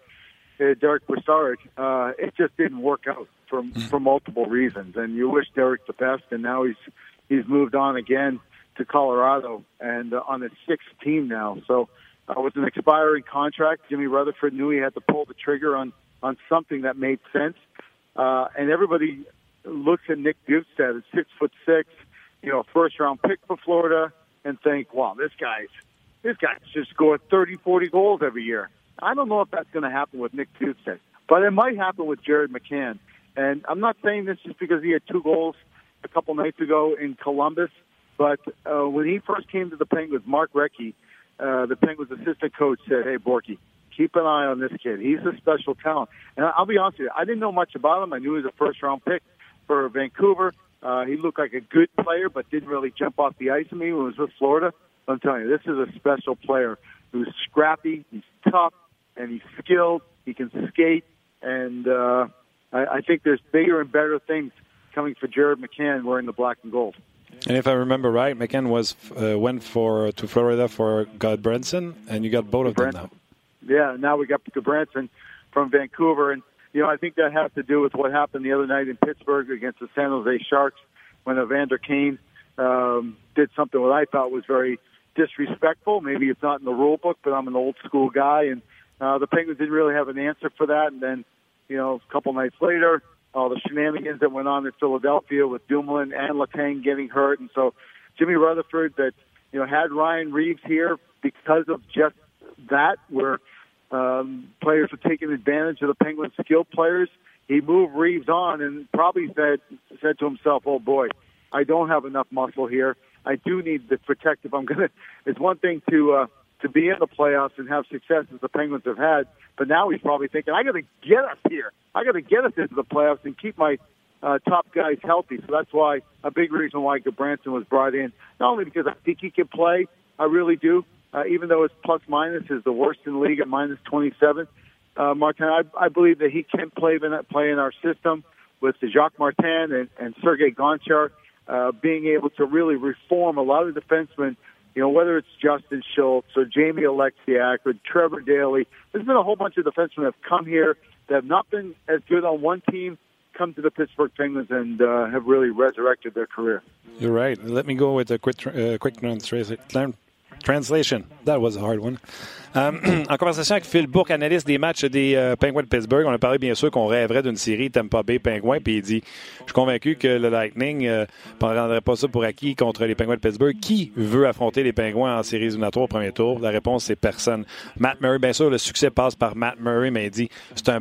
uh, Derek Brassard, uh, it just didn't work out for for multiple reasons. And you wish Derek the best, and now he's he's moved on again to Colorado and uh, on his sixth team now. So uh, with an expiring contract, Jimmy Rutherford knew he had to pull the trigger on on something that made sense. Uh, and everybody looks at Nick Bjugstad at six foot six you know, first round pick for Florida and think, wow, this guy's this guy just scored 30, 40 goals every year. I don't know if that's going to happen with Nick Bjugstad, but it might happen with Jared McCann. And I'm not saying this just because he had two goals a couple nights ago in Columbus, but uh, when he first came to the Penguins, Mark Recchi, uh, the Penguins assistant coach, said, "Hey, Borky, keep an eye on this kid. He's a special talent." And I'll be honest with you, I didn't know much about him. I knew he was a first round pick for Vancouver. Uh, he looked like a good player, but didn't really jump off the ice at me when he was with Florida. I'm telling you, this is a special player who's scrappy, he's tough, and he's skilled. He can skate, and uh, I, I think there's bigger and better things coming for Jared McCann wearing the black and gold. And if I remember right, McCann was uh, went for to Florida for Gudbranson, and you got both of them now. Yeah, now we got Gudbranson from Vancouver, and you know, I think that has to do with what happened the other night in Pittsburgh against the San Jose Sharks when Evander Kane um, did something what I thought was very disrespectful. Maybe it's not in the rule book, but I'm an old school guy, and uh, the Penguins didn't really have an answer for that. And then, you know, a couple nights later, all the shenanigans that went on in Philadelphia with Dumoulin and Letang getting hurt, and so Jimmy Rutherford that you know had Ryan Reaves here because of just that, where um, players were taking advantage of the Penguins' skilled players. He moved Reaves on and probably said said to himself, "Oh boy, I don't have enough muscle here. I do need the protective. I'm gonna. It's one thing to uh, to be in the playoffs and have success as the Penguins have had, but now he's probably thinking, I got to get us here. I got to get us into the playoffs and keep my uh, top guys healthy. So that's why a big reason why Gudbranson was brought in. Not only because I think he can play, I really do, uh, even though his plus minus is the worst in the league at minus 27. uh, Martin. I, I believe that he can play in, play in our system with Jacques Martin and, and Sergei Gonchar uh, being able to really reform a lot of defensemen. You know, whether it's Justin Schultz or Jamie Alexiak or Trevor Daly, there's been a whole bunch of defensemen that have come here that have not been as good on one team come to the Pittsburgh Penguins and uh, have really resurrected their career. You're right. Let me go with a quick, uh, quick translation. That was a hard one. Euh, <clears throat> en conversation avec Phil Bourque, analyste des matchs des euh, Penguins de Pittsburgh, on a parlé bien sûr qu'on rêverait d'une série Tampa Bay Penguins, puis il dit Je suis convaincu que le Lightning ne euh, prendrait pas ça pour acquis contre les Penguins de Pittsburgh. Qui veut affronter les Penguins en série éliminatoire au premier tour La réponse, c'est personne. Matt Murray, bien sûr, le succès passe par Matt Murray, mais il dit c'est un,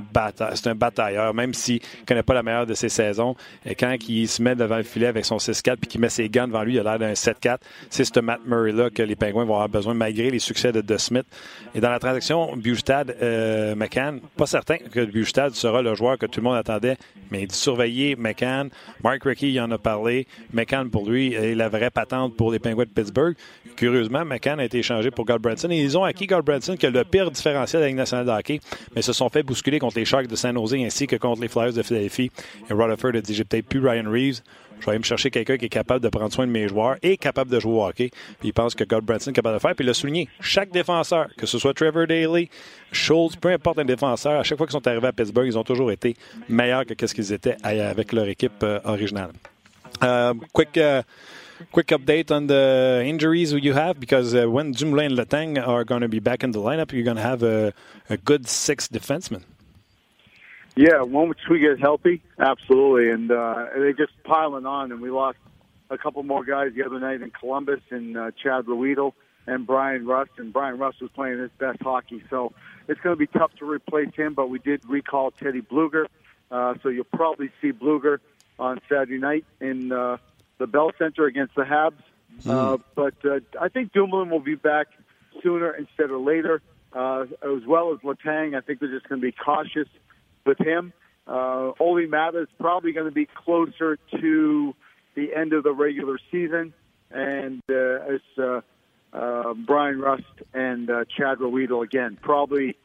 c'est un batailleur, même s'il ne connaît pas la meilleure de ses saisons. Et quand il se met devant le filet avec son 6-4 puis qu'il met ses gants devant lui, il a l'air d'un 7-4. C'est ce Matt Murray-là que les Penguins vont avoir besoin, malgré les succès de De Smith. Et dans la transaction Bustad-McCann, euh, pas certain que Bustad sera le joueur que tout le monde attendait, mais il dit surveiller McCann. Mark Rickey y en a parlé. McCann, pour lui, est la vraie patente pour les Penguins de Pittsburgh. Curieusement, McCann a été échangé pour Branson et ils ont acquis Branson qui a le pire différentiel de la Ligue de hockey, mais se sont fait bousculer contre les Sharks de San Jose ainsi que contre les Flyers de Philadelphie. Et Rutherford a dit j'ai peut-être plus Ryan Reeves je vais aller me chercher quelqu'un qui est capable de prendre soin de mes joueurs et capable de jouer au hockey. Puis il pense que Godbranson est capable de faire. Puis il a souligné, chaque défenseur, que ce soit Trevor Daly, Schultz, peu importe un défenseur, à chaque fois qu'ils sont arrivés à Pittsburgh, ils ont toujours été meilleurs que ce qu'ils étaient avec leur équipe euh, originale. Uh, quick, uh, quick update on the injuries you have because uh, when Dumoulin and Letang are going to be back in the lineup, you're going to have a, a good six defensemen. Yeah, once we get healthy, absolutely. And uh, they just piling on, and we lost a couple more guys the other night in Columbus, and uh, Chad Ruedel and Brian Rust. And Brian Rust was playing his best hockey, so it's going to be tough to replace him. But we did recall Teddy Bluger, uh, so you'll probably see Bluger on Saturday night in uh, the Bell Center against the Habs. Mm. Uh, but uh, I think Dumoulin will be back sooner instead of later, uh, as well as Latang. I think they're just going to be cautious with him. Uh, Oli Mata is probably going to be closer to the end of the regular season, and uh, it's uh, uh, Brian Rust and uh, Chad Roweedle again. Probably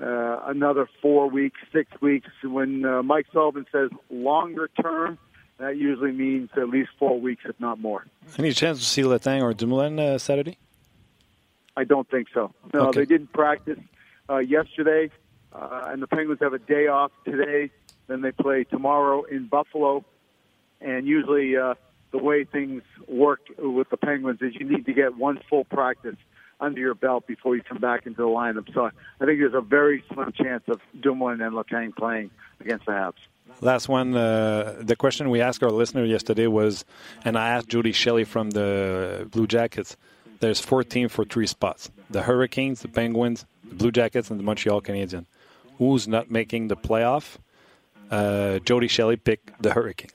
uh, another four weeks, six weeks. When uh, Mike Sullivan says longer term, that usually means at least four weeks, if not more. Any chance to see Letang or Dumoulin uh, Saturday? I don't think so. No, okay. they didn't practice uh, yesterday. Uh, and the Penguins have a day off today. Then they play tomorrow in Buffalo. And usually, uh, the way things work with the Penguins is you need to get one full practice under your belt before you come back into the lineup. So I think there's a very slim chance of Dumoulin and Letang playing against the Habs. Last one. Uh, the question we asked our listener yesterday was, and I asked Judy Shelley from the Blue Jackets. There's four teams for three spots: the Hurricanes, the Penguins, the Blue Jackets, and the Montreal Canadiens who's not making the playoff. Uh, Jody Shelley picked the Hurricanes.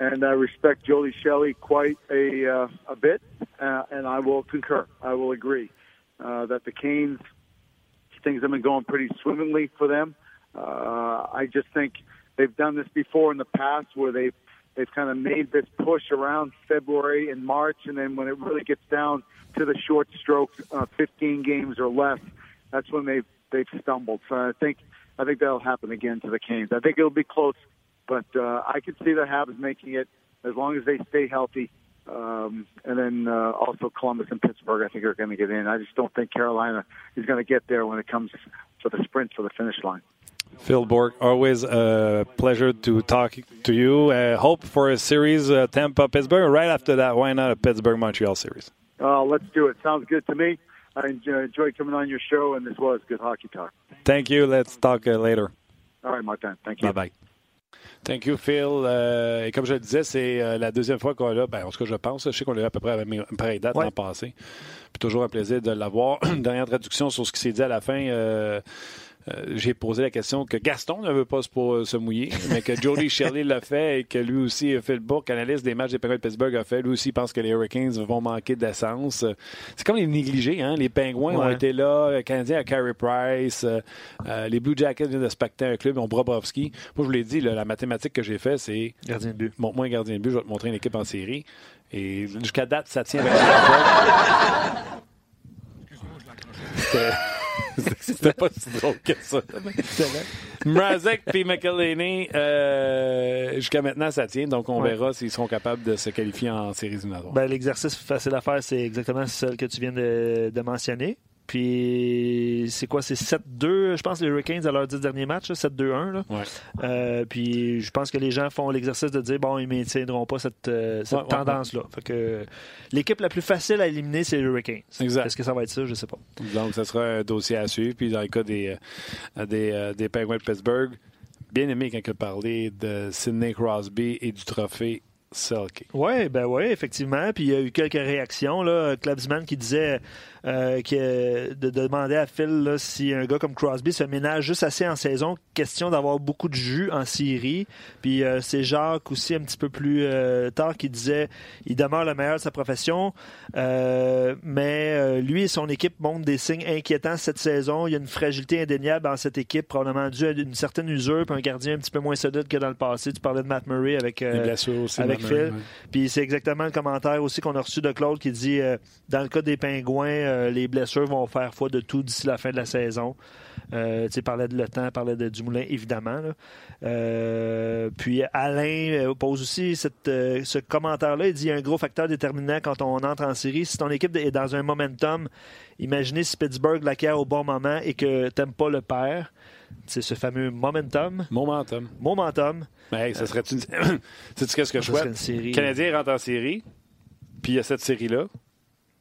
And I respect Jody Shelley quite a uh, a bit, uh, and I will concur. I will agree uh, that the Canes things have been going pretty swimmingly for them. Uh, I just think they've done this before in the past, where they've they've kind of made this push around February and March, and then when it really gets down to the short stroke, uh, 15 games or less, that's when they've they've stumbled. So I think I think that'll happen again to the Canes. I think it'll be close, but uh, I can see the Habs making it as long as they stay healthy. Um, and then uh, also Columbus and Pittsburgh, I think are going to get in. I just don't think Carolina is going to get there when it comes to the sprint for the finish line. Phil Borg, always a pleasure to talk to you. Uh, hope for a series uh, Tampa Pittsburgh. Right after that, why not a Pittsburgh Montreal series? Uh, let's do it. Sounds good to me. I enjoyed coming on your show, and this was good hockey talk. Thank you. Let's talk uh, later. All right, Martin. Thank you. Bye bye. Thank you, Phil. Euh, et comme je le disais, c'est euh, la deuxième fois qu'on l'a. Ben, en tout cas, je pense. Je sais qu'on l'a à peu près à une pareille date ouais. l'an passé. Puis toujours un plaisir de l'avoir. <clears throat> Dernière traduction sur ce qui s'est dit à la fin. Euh, j'ai posé la question que Gaston ne veut pas se, pour, se mouiller, mais que Jody <laughs> Shirley l'a fait et que lui aussi, Phil Bourque, analyste des matchs des Penguins de Pittsburgh, a fait. Lui aussi pense que les Hurricanes vont manquer d'essence. C'est comme les négligés. Hein? Les Penguins ouais. ont été là, le Canadien à Carey Price, euh, euh, les Blue Jackets viennent de se pacter un club, ils ont Bobrovski. Moi, je vous l'ai dit, là, la mathématique que j'ai fait, c'est... Gardien de but. Montre-moi un gardien de but, je vais te montrer une équipe en série. Et jusqu'à date, ça tient avec <laughs> <laughs> <laughs> C'était pas si drôle que ça. <laughs> Mrazek puis McElhaney, euh, jusqu'à maintenant, ça tient. Donc, on Ouais. verra s'ils seront capables de se qualifier en séries éliminatoires. Ben, L'exercice facile à faire, c'est exactement celle que tu viens de, de mentionner. Puis, c'est quoi? C'est 7-2, je pense, les Hurricanes à leurs 10 derniers matchs, là, 7-2-1. là. Ouais. Euh, puis, je pense que les gens font l'exercice de dire, bon, ils ne maintiendront pas cette, euh, cette Ouais, ouais, tendance-là. Fait que l'équipe la plus facile à éliminer, c'est les Hurricanes. Exact. Est-ce que ça va être ça? Je sais pas. Donc, ça sera un dossier à suivre. Puis, dans le cas des, euh, des, des Penguins de Pittsburgh, bien aimé quand il a parlé de Sidney Crosby et du trophée Selke. Oui, ben oui, effectivement. Puis il y a eu quelques réactions. Là. Klebsman qui disait euh, de, de demander à Phil là, si un gars comme Crosby se ménage juste assez en saison, question d'avoir beaucoup de jus en série. Puis euh, c'est Jacques aussi un petit peu plus euh, tard qui disait il demeure le meilleur de sa profession, mais lui et son équipe montrent des signes inquiétants cette saison. Il y a une fragilité indéniable dans cette équipe, probablement due à une certaine usure, puis un gardien un petit peu moins solide que dans le passé. Tu parlais de Matt Murray avec aussi. avec Phil. ouais. puis c'est exactement le commentaire aussi qu'on a reçu de Claude qui dit dans le cas des Pingouins, euh, les blessures vont faire foi de tout d'ici la fin de la saison. Euh, tu sais, parlait de Le Temps, parlait de Dumoulin, évidemment. là. Euh, puis Alain euh, pose aussi cette, euh, ce commentaire-là. Il dit il y a un gros facteur déterminant quand on entre en série. Si ton équipe est dans un momentum, imaginez si Pittsburgh l'acquiert au bon moment et que t'aimes pas le père. C'est ce fameux momentum. Momentum. Momentum. Mais hey, ça serait une. <coughs> Sais-tu qu'est-ce que je souhaite? Le Canadien rentre en série, puis il y a cette série-là.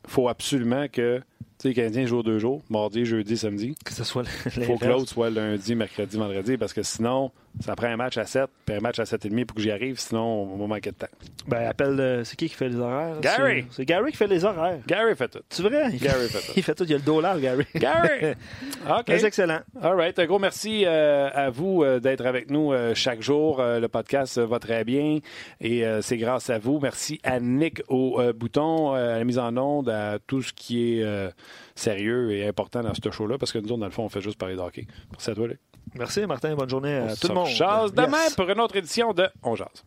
Faut absolument que. Tu sais, les Canadiens jouent deux jours, mardi, jeudi, samedi. Que ce soit Il faut que l'autre soit lundi, mercredi, vendredi, parce que sinon, ça prend un match à 7, puis un match à 7,5 pour que j'y arrive, sinon, on va manquer de temps. Ben, appelle. euh, c'est qui qui fait les horaires? Gary! C'est c'est Gary qui fait les horaires. Gary fait tout. C'est vrai? Il Gary fait, <laughs> tout. il fait tout. Il y a le dollar, Gary. Gary! <laughs> OK. C'est excellent. All right. Un gros merci euh, à vous euh, d'être avec nous euh, chaque jour. Euh, le podcast euh, va très bien et euh, c'est grâce à vous. Merci à Nick au euh, bouton, euh, à la mise en onde, à tout ce qui est euh, sérieux et important dans ce show-là parce que nous, autres, dans le fond, on fait juste parler de hockey. Merci à toi, Luc. Merci, Martin. Bonne journée à On tout le monde. jase Yes. demain pour une autre édition de On Jase.